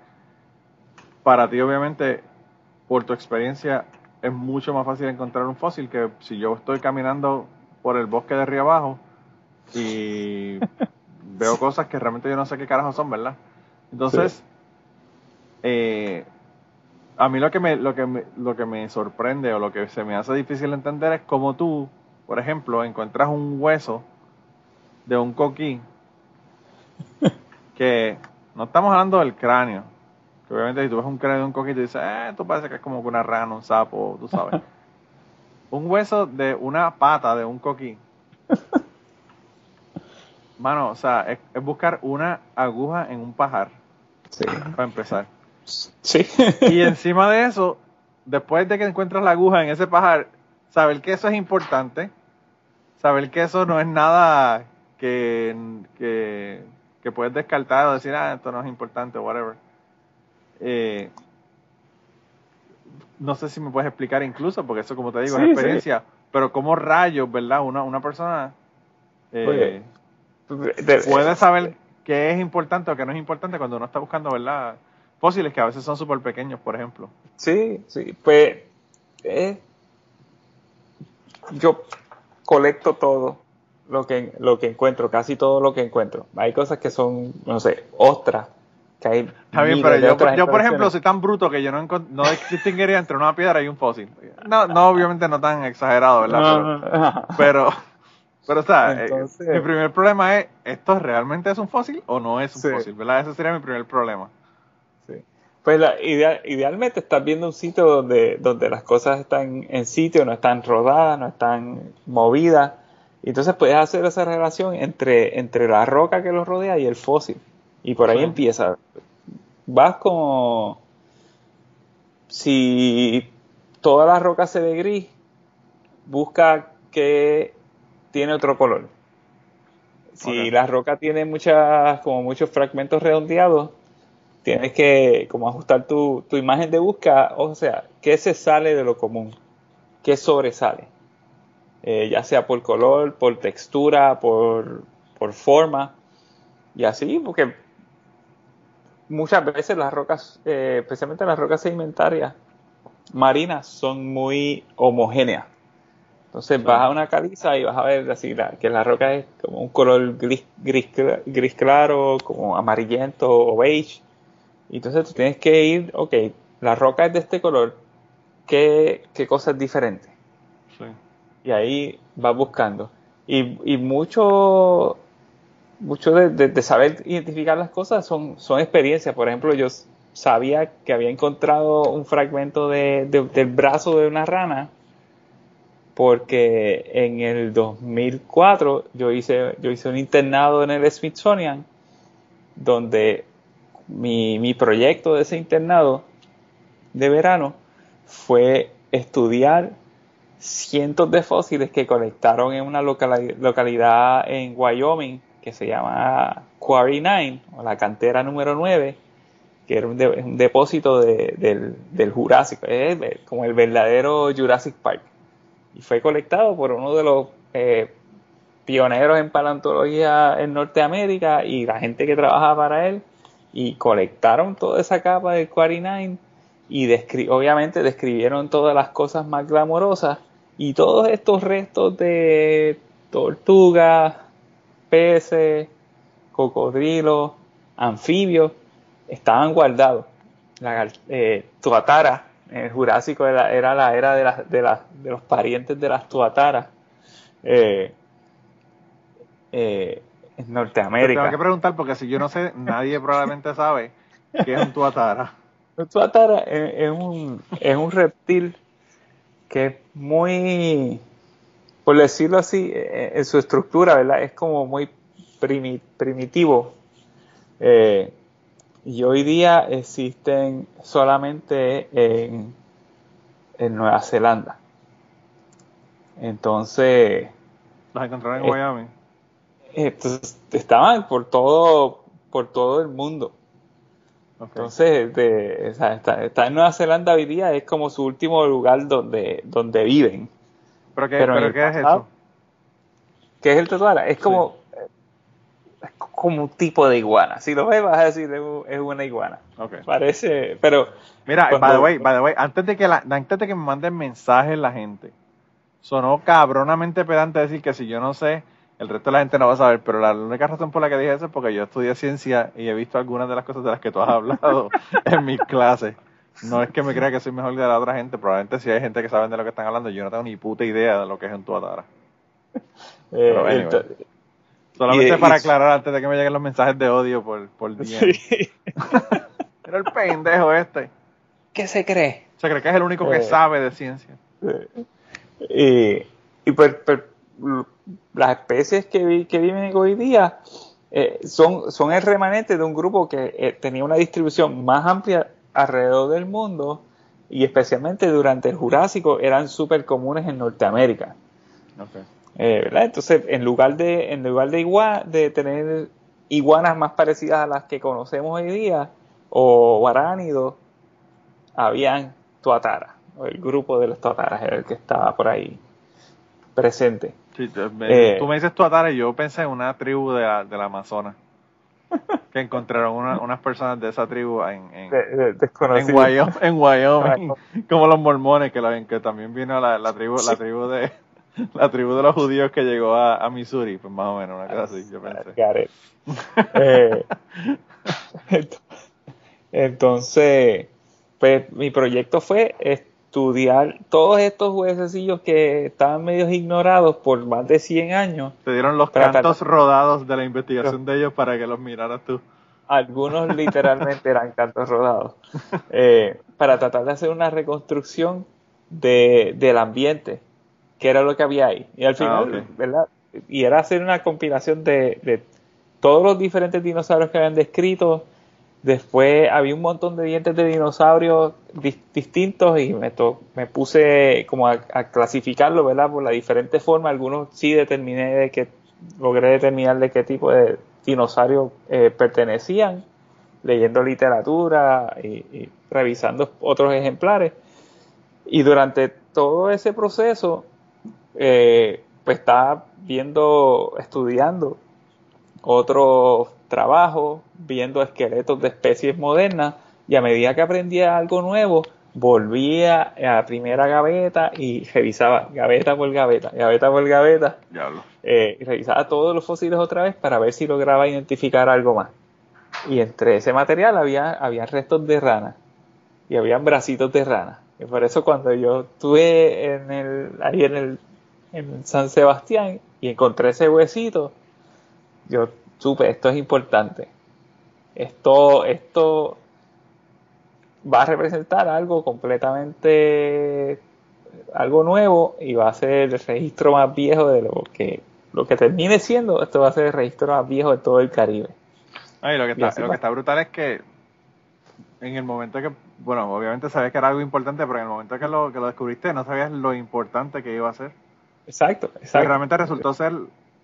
para ti, obviamente, por tu experiencia, es mucho más fácil encontrar un fósil que si yo estoy caminando por el bosque de arriba abajo y [laughs] veo cosas que realmente yo no sé qué carajo son, ¿verdad? Entonces, eh, a mí lo que, me, lo, que me, lo que me sorprende o lo que se me hace difícil entender es cómo tú, por ejemplo, encuentras un hueso de un coquí [laughs] que no estamos hablando del cráneo, que obviamente si tú ves un cráneo de un coquí y dices, eh, esto parece que es como una rana, un sapo, tú sabes. [laughs] un hueso de una pata de un coquí. [laughs] Mano, o sea, es, buscar una aguja en un pajar. Sí. Para empezar. Sí. y encima de eso, después de que encuentras la aguja en ese pajar, saber que eso es importante, saber que eso no es nada que, que, que puedes descartar o decir, ah, esto no es importante, whatever. Eh, no sé si me puedes explicar incluso, porque eso como te digo es experiencia, pero como rayos, ¿verdad? Una, una persona eh, puede saber qué es importante o qué no es importante cuando uno está buscando, ¿verdad? Fósiles que a veces son súper pequeños, por ejemplo. Sí, sí, pues eh, yo colecto todo lo que, lo que encuentro, casi todo lo que encuentro. Hay cosas que son, no sé, ostras, Está bien, pero yo, por ejemplo, soy tan bruto que yo no, no distinguiría entre una piedra y un fósil. No, no obviamente no tan exagerado, ¿verdad? Pero, pero, o sea, eh, mi primer problema es, ¿esto realmente es un fósil o no es un fósil? ¿Verdad? Ese sería mi primer problema. Sí. Pues la, idealmente estás viendo un sitio donde, donde las cosas están en sitio, no están rodadas, no están movidas. Y entonces puedes hacer esa relación entre, entre la roca que los rodea y el fósil. Y por ahí empieza. Vas como. Si toda la roca se ve gris, busca que tiene otro color. si Ok. la roca tiene muchas, como muchos fragmentos redondeados, tienes que como ajustar tu, tu imagen de búsqueda, o sea, qué se sale de lo común, qué sobresale, Eh, ya sea por color, por textura, por, por forma, y así, porque muchas veces las rocas, eh, especialmente las rocas sedimentarias marinas, son muy homogéneas. Entonces vas a una caliza y vas a ver así la- que la roca es como un color gris, gris, gris claro, como amarillento o beige. Y entonces tú tienes que ir, ok, la roca es de este color, ¿qué, qué cosa es diferente? Sí. Y ahí vas buscando. Y, y mucho, mucho de, saber identificar las cosas son, son experiencias. Por ejemplo, yo sabía que había encontrado un fragmento de- de- del brazo de una rana porque en el 2004 yo hice, yo hice un internado en el Smithsonian donde mi, mi proyecto de ese internado de verano fue estudiar cientos de fósiles que conectaron en una locali- localidad en Wyoming que se llama Quarry 9 o la cantera número 9 que era un, de- un depósito de- del, del Jurásico, es como el verdadero Jurassic Park. Y fue colectado por uno de los eh, pioneros en paleontología en Norteamérica y la gente que trabajaba para él y colectaron toda esa capa del Quarry 9 y obviamente describieron todas las cosas más glamorosas y todos estos restos de tortugas, peces, cocodrilos, anfibios estaban guardados. La eh, tuatara en el Jurásico era, era la era de, de, de los parientes de las tuataras eh, eh, en Te Norteamérica. tengo que preguntar porque si yo no sé, nadie probablemente sabe qué es un tuatara. [laughs] El tuatara es, es un, es un reptil que es muy, por decirlo así, eh, en su estructura, ¿verdad? Es como muy primi- primitivo. Eh, y hoy día existen solamente en, en Nueva Zelanda. Entonces, Los encontraron en Eh, Wyoming. entonces, estaban por todo, por todo el mundo. Entonces, de, o sea, está, está en Nueva Zelanda hoy día, es como su último lugar donde, donde viven. ¿Pero qué, pero pero es eso? ¿Qué es el tatuara? Es como, eh, es como un tipo de iguana. Si lo ves, vas a decir, es, un- es una iguana. Ok. Parece, pero Mira, Cuando- by the way, by the way, antes de que la, antes de que me manden mensajes la gente, sonó cabronamente pedante decir que si yo no sé, el resto de la gente no va a saber, pero la única razón por la que dije eso es porque yo estudié ciencia y he visto algunas de las cosas de las que tú has [laughs] hablado en mis clases. No es que me crea que soy mejor que la otra gente, probablemente si hay gente que sabe de lo que están hablando, yo no tengo ni puta idea de lo que es un tuatara. [laughs] eh, Pero anyway. Solamente Y- y- para aclarar antes de que me lleguen los mensajes de odio por, por DM. [laughs] sí. [laughs] Era el pendejo este. ¿Qué se cree? Se cree que es el único que Eh. sabe de ciencia. Y, y pues, pues, las especies que, vi- que viven hoy día eh, son, son el remanente de un grupo que eh, tenía una distribución más amplia alrededor del mundo y especialmente durante el Jurásico eran súper comunes en Norteamérica. Okay. Eh, ¿verdad? Entonces, en lugar de, en lugar de, igua- de tener iguanas más parecidas a las que conocemos hoy día, o guaránidos, habían tuataras, o el grupo de los tuataras era el que estaba por ahí presente. Sí, Eh. tú me dices tuatara y yo pensé en una tribu de la, del Amazonas. [laughs] que encontraron una- unas personas de esa tribu en, en, De- de- en. Wyoming, en Wyoming, como los mormones, que, la- que también vino la, la tribu la tribu de la tribu de los judíos que llegó a, a Missouri, pues más o menos, una cosa así, yo pensé. Eh, ent- [laughs] entonces, pues mi proyecto fue estudiar todos estos huesecillos que estaban medio ignorados por más de 100 años. Te dieron los cantos rodados de la investigación de ellos para que los miraras tú. Algunos [laughs] literalmente eran cantos rodados. [laughs] eh, para tratar de hacer una reconstrucción de, del ambiente, que era lo que había ahí. Y al final, Ah, ok. ¿verdad? Y era hacer una compilación de, de todos los diferentes dinosaurios que habían descrito. Después había un montón de dientes de dinosaurios dis- distintos y me, me puse como a, a clasificarlo, ¿verdad? Por la diferente forma. Algunos sí determiné de que logré determinar de qué tipo de dinosaurio eh, pertenecían, leyendo literatura y, revisando otros ejemplares. Y durante todo ese proceso, eh, pues estaba viendo, estudiando otros trabajos, viendo esqueletos de especies modernas, y a medida que aprendía algo nuevo, volvía a la primera gaveta y revisaba gaveta por gaveta, gaveta por gaveta, eh, y revisaba todos los fósiles otra vez para ver si lograba identificar algo más. Y entre ese material había, había restos de rana y habían bracitos de rana. Y por eso cuando yo estuve en el, ahí en el en San Sebastián y encontré ese huesito, yo supe, esto es importante. Esto, esto va a representar algo completamente algo nuevo y va a ser el registro más viejo de lo que lo que termine siendo esto va a ser el registro más viejo de todo el Caribe. Lo que está, lo que está brutal es que en el momento que bueno obviamente sabías que era algo importante pero en el momento que lo que lo descubriste no sabías lo importante que iba a ser. Exacto exacto. realmente resultó ser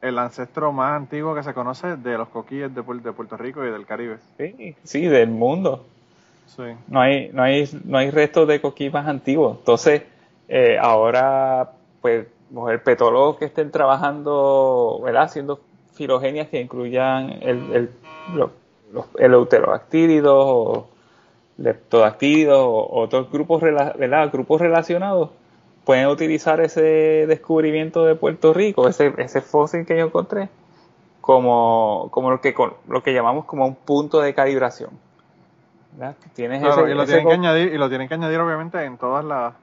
el ancestro más antiguo que se conoce de los coquilles de, de Puerto Rico y del Caribe sí sí del mundo no hay, no hay, no hay restos de coquí más antiguos. Entonces, eh, ahora, pues, mujer petólogos que estén trabajando, ¿verdad? Haciendo filogenias que incluyan el, el, los, o leptodactílidos o otros grupos, ¿verdad? grupos relacionados, pueden utilizar ese descubrimiento de Puerto Rico, ese, ese fósil que yo encontré, como, como lo, que, lo que llamamos como un punto de calibración y, lo tienen que añadir, y lo tienen que añadir obviamente en todas las...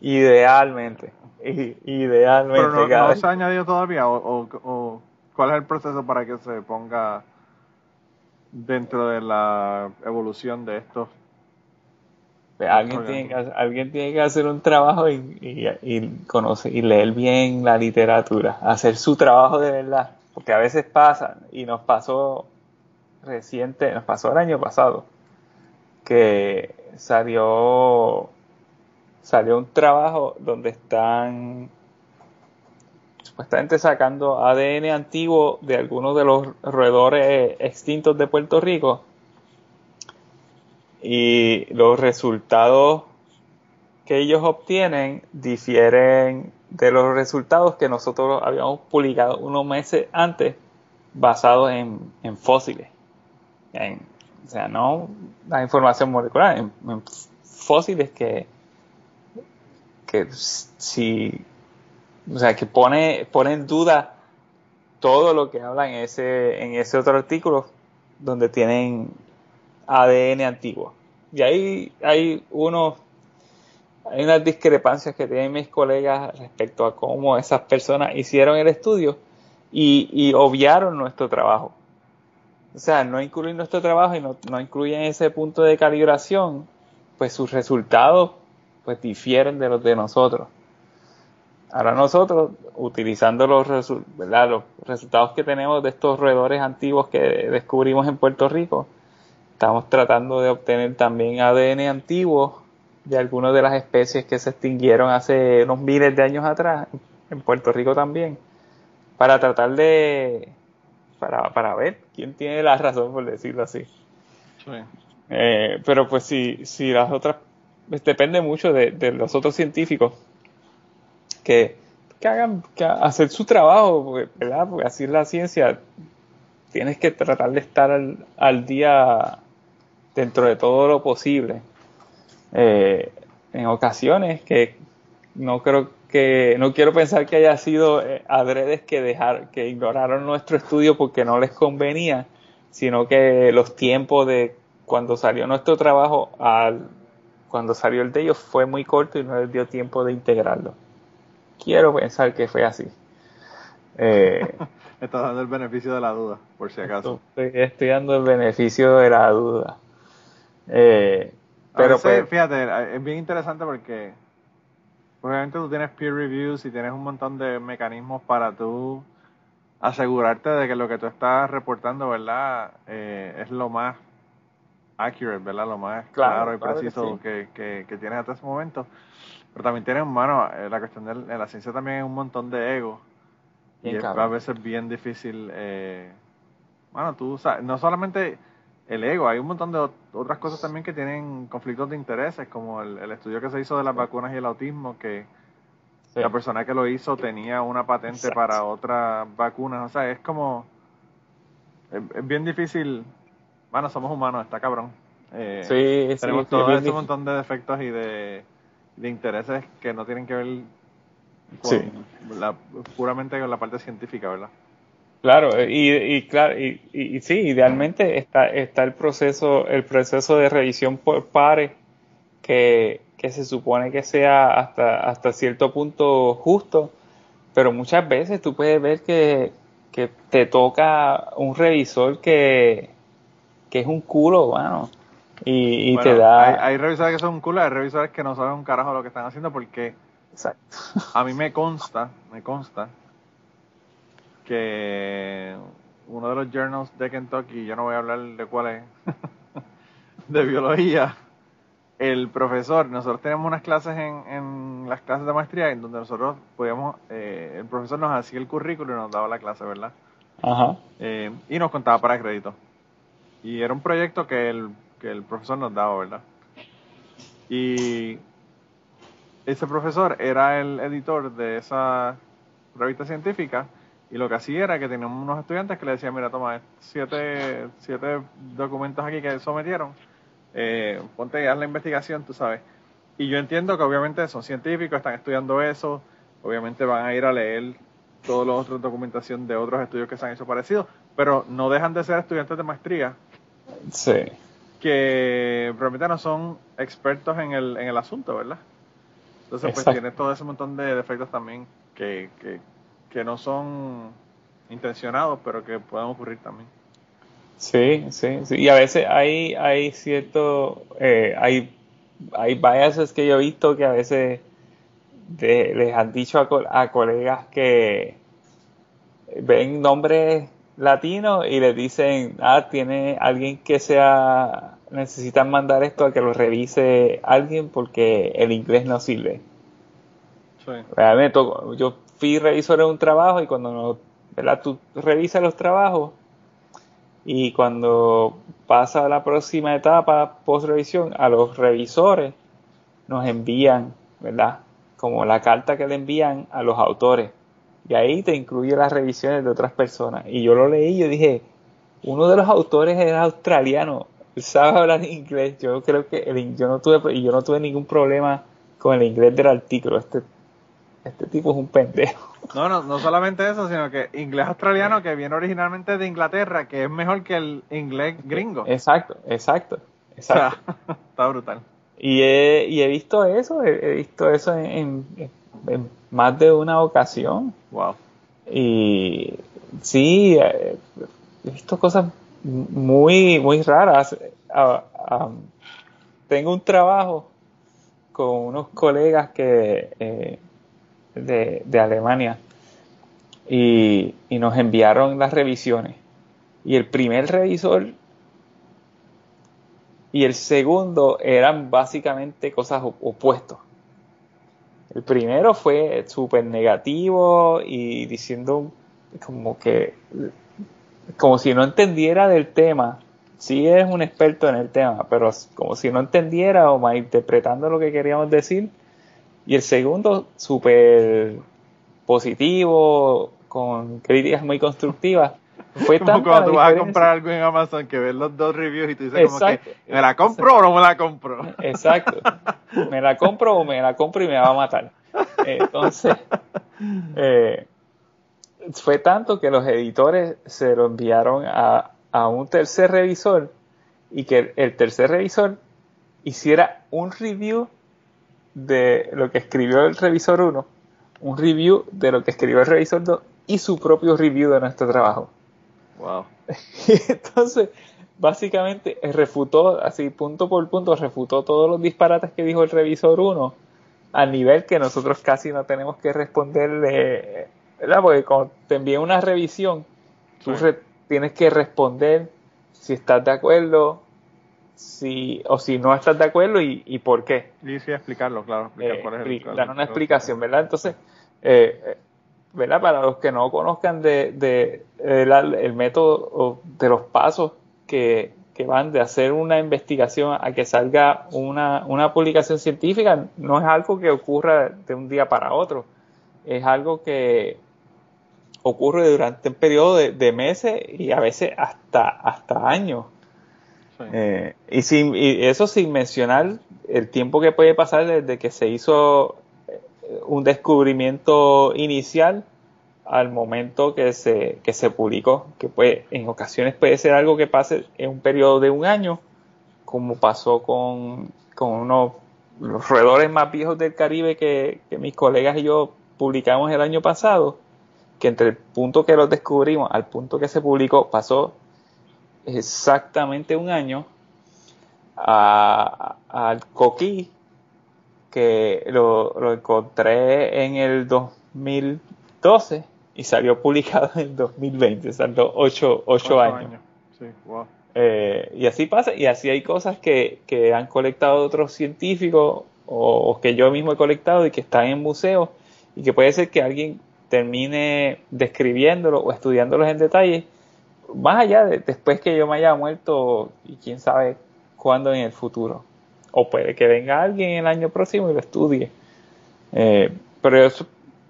Idealmente, [laughs] idealmente. Pero no, se ha añadido todavía o, cuál es el proceso para que se ponga dentro de la evolución de estos alguien tiene, que, alguien tiene que hacer un trabajo y, y, y, y leer bien la literatura, hacer su trabajo de verdad, porque a veces pasa, y nos pasó reciente, nos pasó el año pasado, que salió salió un trabajo donde están supuestamente sacando ADN antiguo de algunos de los roedores extintos de Puerto Rico y los resultados que ellos obtienen difieren de los resultados que nosotros habíamos publicado unos meses antes basados en, en fósiles, en, o sea, no la información molecular, en, fósiles que, que si, o sea, que pone, pone en duda todo lo que habla en ese, en ese otro artículo donde tienen ADN antiguo. Y ahí hay unos, hay unas discrepancias que tienen mis colegas respecto a cómo esas personas hicieron el estudio y, y obviaron nuestro trabajo o sea, no incluyen nuestro trabajo y no, no incluyen ese punto de calibración, pues sus resultados pues difieren de los de nosotros. Ahora nosotros, utilizando los, los resultados que tenemos de estos roedores antiguos que descubrimos en Puerto Rico, estamos tratando de obtener también ADN antiguo de algunas de las especies que se extinguieron hace unos miles de años atrás, en Puerto Rico también, para tratar de, para, para ver quién tiene la razón, por decirlo así. Eh, pero pues si, si las otras, pues, depende mucho de, los otros científicos que, que hagan, que hacer su trabajo, ¿verdad? Porque así es la ciencia, tienes que tratar de estar al, día dentro de todo lo posible. Eh, en ocasiones que no creo que no quiero pensar que haya sido eh, adredes que dejar que ignoraron nuestro estudio porque no les convenía, sino que los tiempos de cuando salió nuestro trabajo al cuando salió el de ellos fue muy corto y no les dio tiempo de integrarlo. Quiero pensar que fue así. Eh, [laughs] Estás dando el beneficio de la duda, por si acaso. Estoy, dando el beneficio de la duda. Eh, pero pues, fíjate, es bien interesante porque obviamente tú tienes peer reviews y tienes un montón de mecanismos para tú asegurarte de que lo que tú estás reportando, ¿verdad? Eh, es lo más accurate, ¿verdad? Lo más claro, y preciso que, que, tienes hasta ese momento. Pero también tienes, mano, eh, la cuestión de, la ciencia también es un montón de ego. Y es a veces bien difícil. Eh, bueno, tú sabes, no solamente el ego, hay un montón de ot- otras cosas también que tienen conflictos de intereses, como el, el estudio que se hizo de las vacunas y el autismo, que Sí. la persona que lo hizo tenía una patente Exacto. para otras vacunas. O sea, es como. Es, es bien difícil. Bueno, somos humanos, está cabrón. Eh, Sí, tenemos sí, todo ese difícil. montón de defectos y de, de intereses que no tienen que ver con la, puramente con la parte científica, ¿verdad? Claro, y, y claro, y, y- y sí, idealmente está, está el proceso, el proceso de revisión por pares que, que se supone que sea hasta, hasta cierto punto justo, pero muchas veces tú puedes ver que, que te toca un revisor que, que es un culo, bueno, y, y te da... Hay, hay revisores que son un culo, hay revisores que no saben un carajo lo que están haciendo porque Exacto. a mí me consta, me consta que uno de los journals de Kentucky, yo no voy a hablar de cuál es, [laughs] de biología, el profesor, nosotros tenemos unas clases en, en las clases de maestría en donde nosotros podíamos, eh, el profesor nos hacía el currículo y nos daba la clase, ¿verdad? Ajá. Eh, y nos contaba para crédito. Y era un proyecto que el, que el profesor nos daba, ¿verdad? Y ese profesor era el editor de esa revista científica y lo que hacía era que teníamos unos estudiantes que le decían, mira, toma, siete, siete documentos aquí que sometieron, eh, ponte y haz la investigación, tú sabes. Y yo entiendo que obviamente son científicos, están estudiando eso, obviamente van a ir a leer todos los otros documentación de otros estudios que se han hecho parecidos, pero no dejan de ser estudiantes de maestría Sí. que probablemente no son expertos en el, en el asunto, ¿verdad? Entonces, pues tiene todo ese montón de defectos también que, que, que no son intencionados, pero que pueden ocurrir también. Sí, sí, sí. Y a veces hay, hay cierto, eh, hay, hay biases que yo he visto que a veces de- les han dicho a, co- a colegas que ven nombres latinos y les dicen, ah, tiene alguien que sea, necesitan mandar esto a que lo revise alguien porque el inglés no sirve. Sí. tocó- yo fui revisor en un trabajo y cuando no- ¿verdad? tú revisas los trabajos y cuando pasa la próxima etapa post revisión a los revisores nos envían verdad como la carta que le envían a los autores. Y ahí te incluye las revisiones de otras personas. Y yo lo leí y yo dije uno de los autores era australiano sabe hablar inglés yo creo que yo no tuve yo no tuve ningún problema con el inglés del artículo este este tipo es un pendejo No, no, no solamente eso, sino que inglés australiano que viene originalmente de Inglaterra, que es mejor que el inglés gringo. exacto exacto O sea, exacto [laughs] está brutal. y he, y he visto eso he, he visto eso en, en- en más de una ocasión Wow. y sí eh, he visto cosas muy muy raras ah, tengo un trabajo con unos colegas que eh, de, de Alemania. Y, y nos enviaron las revisiones. Y el primer revisor y el segundo eran básicamente cosas op- opuestos. El primero fue súper negativo y diciendo como que como si no entendiera del tema. Sí es un experto en el tema pero como si no entendiera o malinterpretando lo que queríamos decir y el segundo súper positivo con críticas muy constructivas fue [laughs] Como cuando tú vas a comprar algo en Amazon que ves los dos reviews y tú dices como que, ¿me la compro o no me la compro? Exacto. Me la compro o me la compro y me va a matar. Entonces, [laughs] eh, fue tanto que los editores se lo enviaron a, a un tercer revisor y que el tercer revisor hiciera un review de lo que escribió el revisor 1, un review de lo que escribió el revisor 2 y su propio review de nuestro trabajo. Wow. [laughs] Entonces, básicamente, refutó, así punto por punto, refutó todos los disparates que dijo el revisor 1, a nivel que nosotros casi no tenemos que responderle, ¿verdad? Porque cuando te envían una revisión, tú re- tienes que responder si estás de acuerdo, si, o si no estás de acuerdo y, y por qué. Y sí, explicarlo, claro. Explicar Eh, cuál es el- expli- cuál- dar una explicación, ¿verdad? Entonces, eh, eh, ¿verdad? Para los que no conozcan de, de, el método de los pasos que, que, van de hacer una investigación a que salga una, una publicación científica, no es algo que ocurra de un día para otro, es algo que ocurre durante un periodo de, meses y a veces hasta, hasta años. Eh, y, sin, y eso sin mencionar el tiempo que puede pasar desde que se hizo eh, un descubrimiento inicial al momento que se, que se publicó, que puede, en ocasiones puede ser algo que pase en un periodo de un año, como pasó con, con uno los roedores más viejos del Caribe que, que mis colegas y yo publicamos el año pasado, que entre el punto que los descubrimos al punto que se publicó pasó exactamente un año al coquí que lo, encontré en el 2012 y salió publicado en el 2020, o 8, años. Eh, y así pasa, y así hay cosas que, han colectado otros científicos o, o, que yo mismo he colectado y que están en museos y que puede ser que alguien termine describiéndolo o estudiándolos en detalle más allá de después que yo me haya muerto y quién sabe cuándo en el futuro. O puede que venga alguien el año próximo y lo estudie. Eh, pero eso,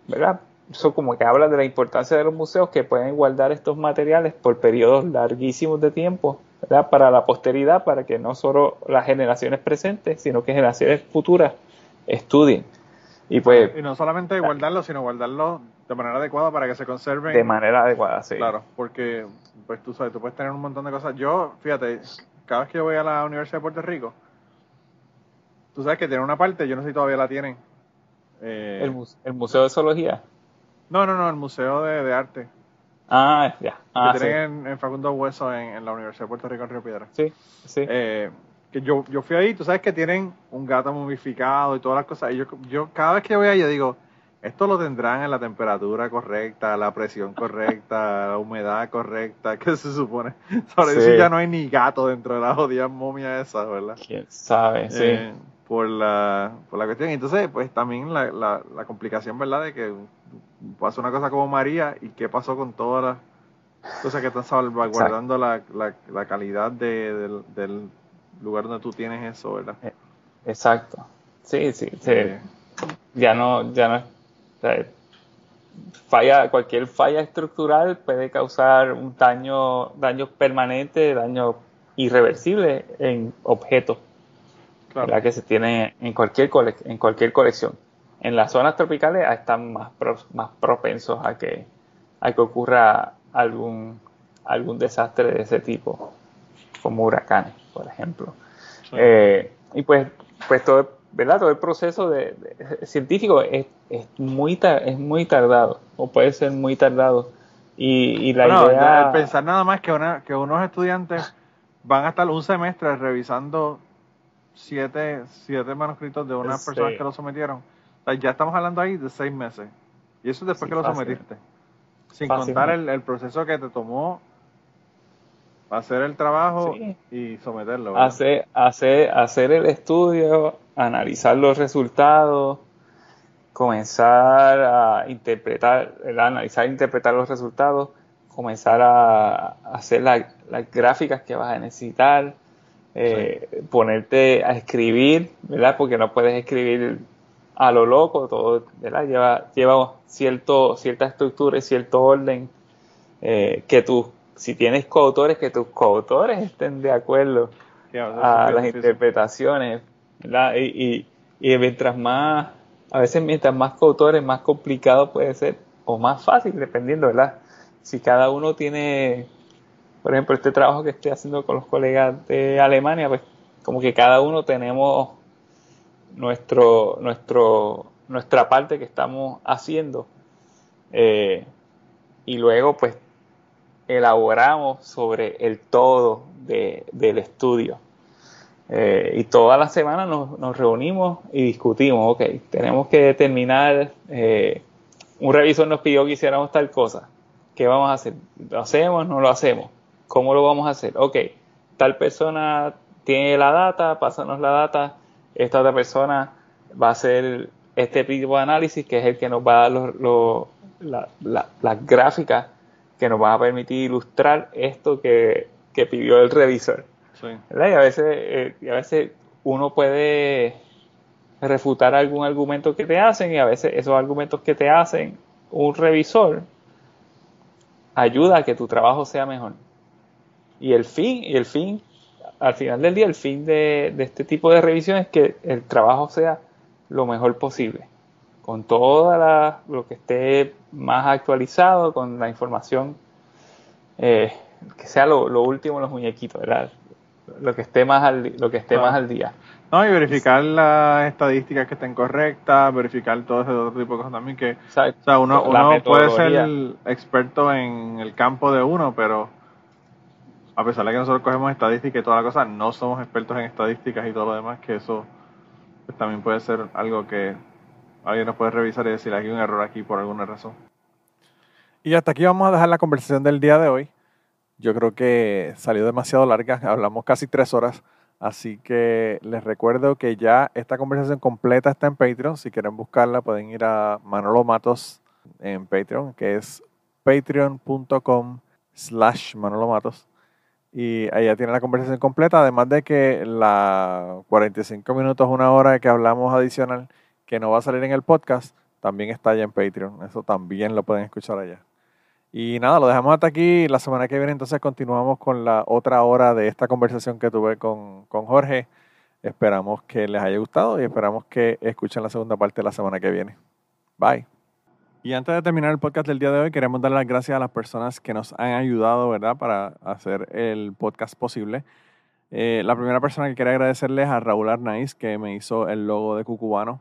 ¿verdad? Eso como que habla de la importancia de los museos que pueden guardar estos materiales por periodos larguísimos de tiempo, ¿verdad? Para la posteridad, para que no solo las generaciones presentes, sino que generaciones futuras estudien. Y pues... Y no solamente guardarlo, sino guardarlo de manera adecuada para que se conserven. De manera adecuada, sí. Claro, porque pues tú sabes, tú puedes tener un montón de cosas. Yo, fíjate, cada vez que yo voy a la Universidad de Puerto Rico, tú sabes que tiene una parte, yo no sé si todavía la tienen. Eh, ¿El, Museo de Zoología? No, no, no, el Museo de, Arte. Ah, ya. Ah, que tienen en, Facundo Hueso en, la Universidad de Puerto Rico en Río Piedra. Sí, sí. Eh, que yo, yo fui ahí, tú sabes que tienen un gato momificado y todas las cosas. Y yo, yo cada vez que voy ahí, yo digo, esto lo tendrán en la temperatura correcta, la presión correcta, [laughs] la humedad correcta, ¿qué se supone. Sobre eso ya no hay ni gato dentro de la jodida momia esa, ¿verdad? Quién sabe, sí. Eh, por la, por la cuestión. Entonces, pues también la, la, la, complicación, ¿verdad? De que pasó una cosa como María y qué pasó con todas las cosas que están salvaguardando la, la, calidad de, del, lugar donde tú tienes eso, ¿verdad? Eh, exacto. Sí, sí, sí. Eh, ya no, ya no falla, cualquier falla estructural puede causar un daño, daño permanente, daño irreversible en objetos que se tiene en cualquier, en cualquier colección. En las zonas tropicales están más, más propensos a que, a que ocurra algún, algún desastre de ese tipo, como huracanes, por ejemplo. Eh, y pues, pues todo, ¿verdad? Todo el proceso de, científico es, es, muy es muy tardado, o puede ser muy tardado. Y, la idea... pensar nada más que, una, que unos estudiantes van a estar un semestre revisando siete, siete manuscritos de unas personas que lo sometieron. ya estamos hablando ahí de seis meses. Y eso es después que lo sometiste. Sin contar el, el proceso que te tomó hacer el trabajo y someterlo. Hacer, hacer, hacer el estudio, analizar los resultados, comenzar a interpretar, analizar e interpretar los resultados, comenzar a, hacer las gráficas que vas a necesitar, eh, ponerte a escribir, ¿verdad? Porque no puedes escribir a lo loco, todo, ¿verdad? Lleva, lleva cierto, cierta estructura y cierto orden eh, que tus si tienes coautores, que tus coautores estén de acuerdo a las interpretaciones, ¿verdad? Y, mientras más, a veces mientras más coautores, más complicado puede ser, o más fácil, dependiendo, ¿verdad? Si cada uno tiene, por ejemplo, este trabajo que estoy haciendo con los colegas de Alemania, pues como que cada uno tenemos nuestro, nuestro, nuestra parte que estamos haciendo. Eh, y luego, pues, elaboramos sobre el todo del estudio. Eh, y toda la semana nos, reunimos y discutimos, ok, tenemos que determinar, eh, un revisor nos pidió que hiciéramos tal cosa, ¿qué vamos a hacer? ¿Lo hacemos? ¿No lo hacemos? ¿Cómo lo vamos a hacer? Ok, tal persona tiene la data, pásanos la data, esta otra persona va a hacer este tipo de análisis que es el que nos va a dar las gráficas que nos van a permitir ilustrar esto que, pidió el revisor. Y a veces, eh, a veces uno puede refutar algún argumento que te hacen y a veces esos argumentos que te hacen un revisor ayuda a que tu trabajo sea mejor. Y el fin, y el fin, al final del día, el fin de, este tipo de revisión es que el trabajo sea lo mejor posible, con todo lo que esté más actualizado, con la información eh, que sea lo, último en los muñequitos, ¿verdad? Lo que esté más al, lo que esté más al día. No, y verificar las estadísticas que estén correctas, verificar todo ese otro tipo de cosas también que, o sea, uno, uno puede ser experto en el campo de uno, pero a pesar de que nosotros cogemos estadísticas y toda la cosa, no somos expertos en estadísticas y todo lo demás, que eso pues, también puede ser algo que alguien nos puede revisar y decir, hay un error aquí por alguna razón. Y hasta aquí vamos a dejar la conversación del día de hoy. Yo creo que salió demasiado larga, hablamos casi tres horas, así que les recuerdo que ya esta conversación completa está en Patreon. Si quieren buscarla pueden ir a Manolo Matos en Patreon, que es patreon.com slash Manolo Matos y ahí ya tiene la conversación completa, además de que la 45 minutos, una hora que hablamos adicional, que no va a salir en el podcast, también está allá en Patreon. Eso también lo pueden escuchar allá. Y nada, lo dejamos hasta aquí. La semana que viene entonces continuamos con la otra hora de esta conversación que tuve con, con Jorge. Esperamos que les haya gustado y esperamos que escuchen la segunda parte la semana que viene. Bye. Y antes de terminar el podcast del día de hoy, queremos dar las gracias a las personas que nos han ayudado, ¿verdad?, para hacer el podcast posible. Eh, la primera persona que quería agradecerles es a Raúl Arnaiz, que me hizo el logo de Cucubano.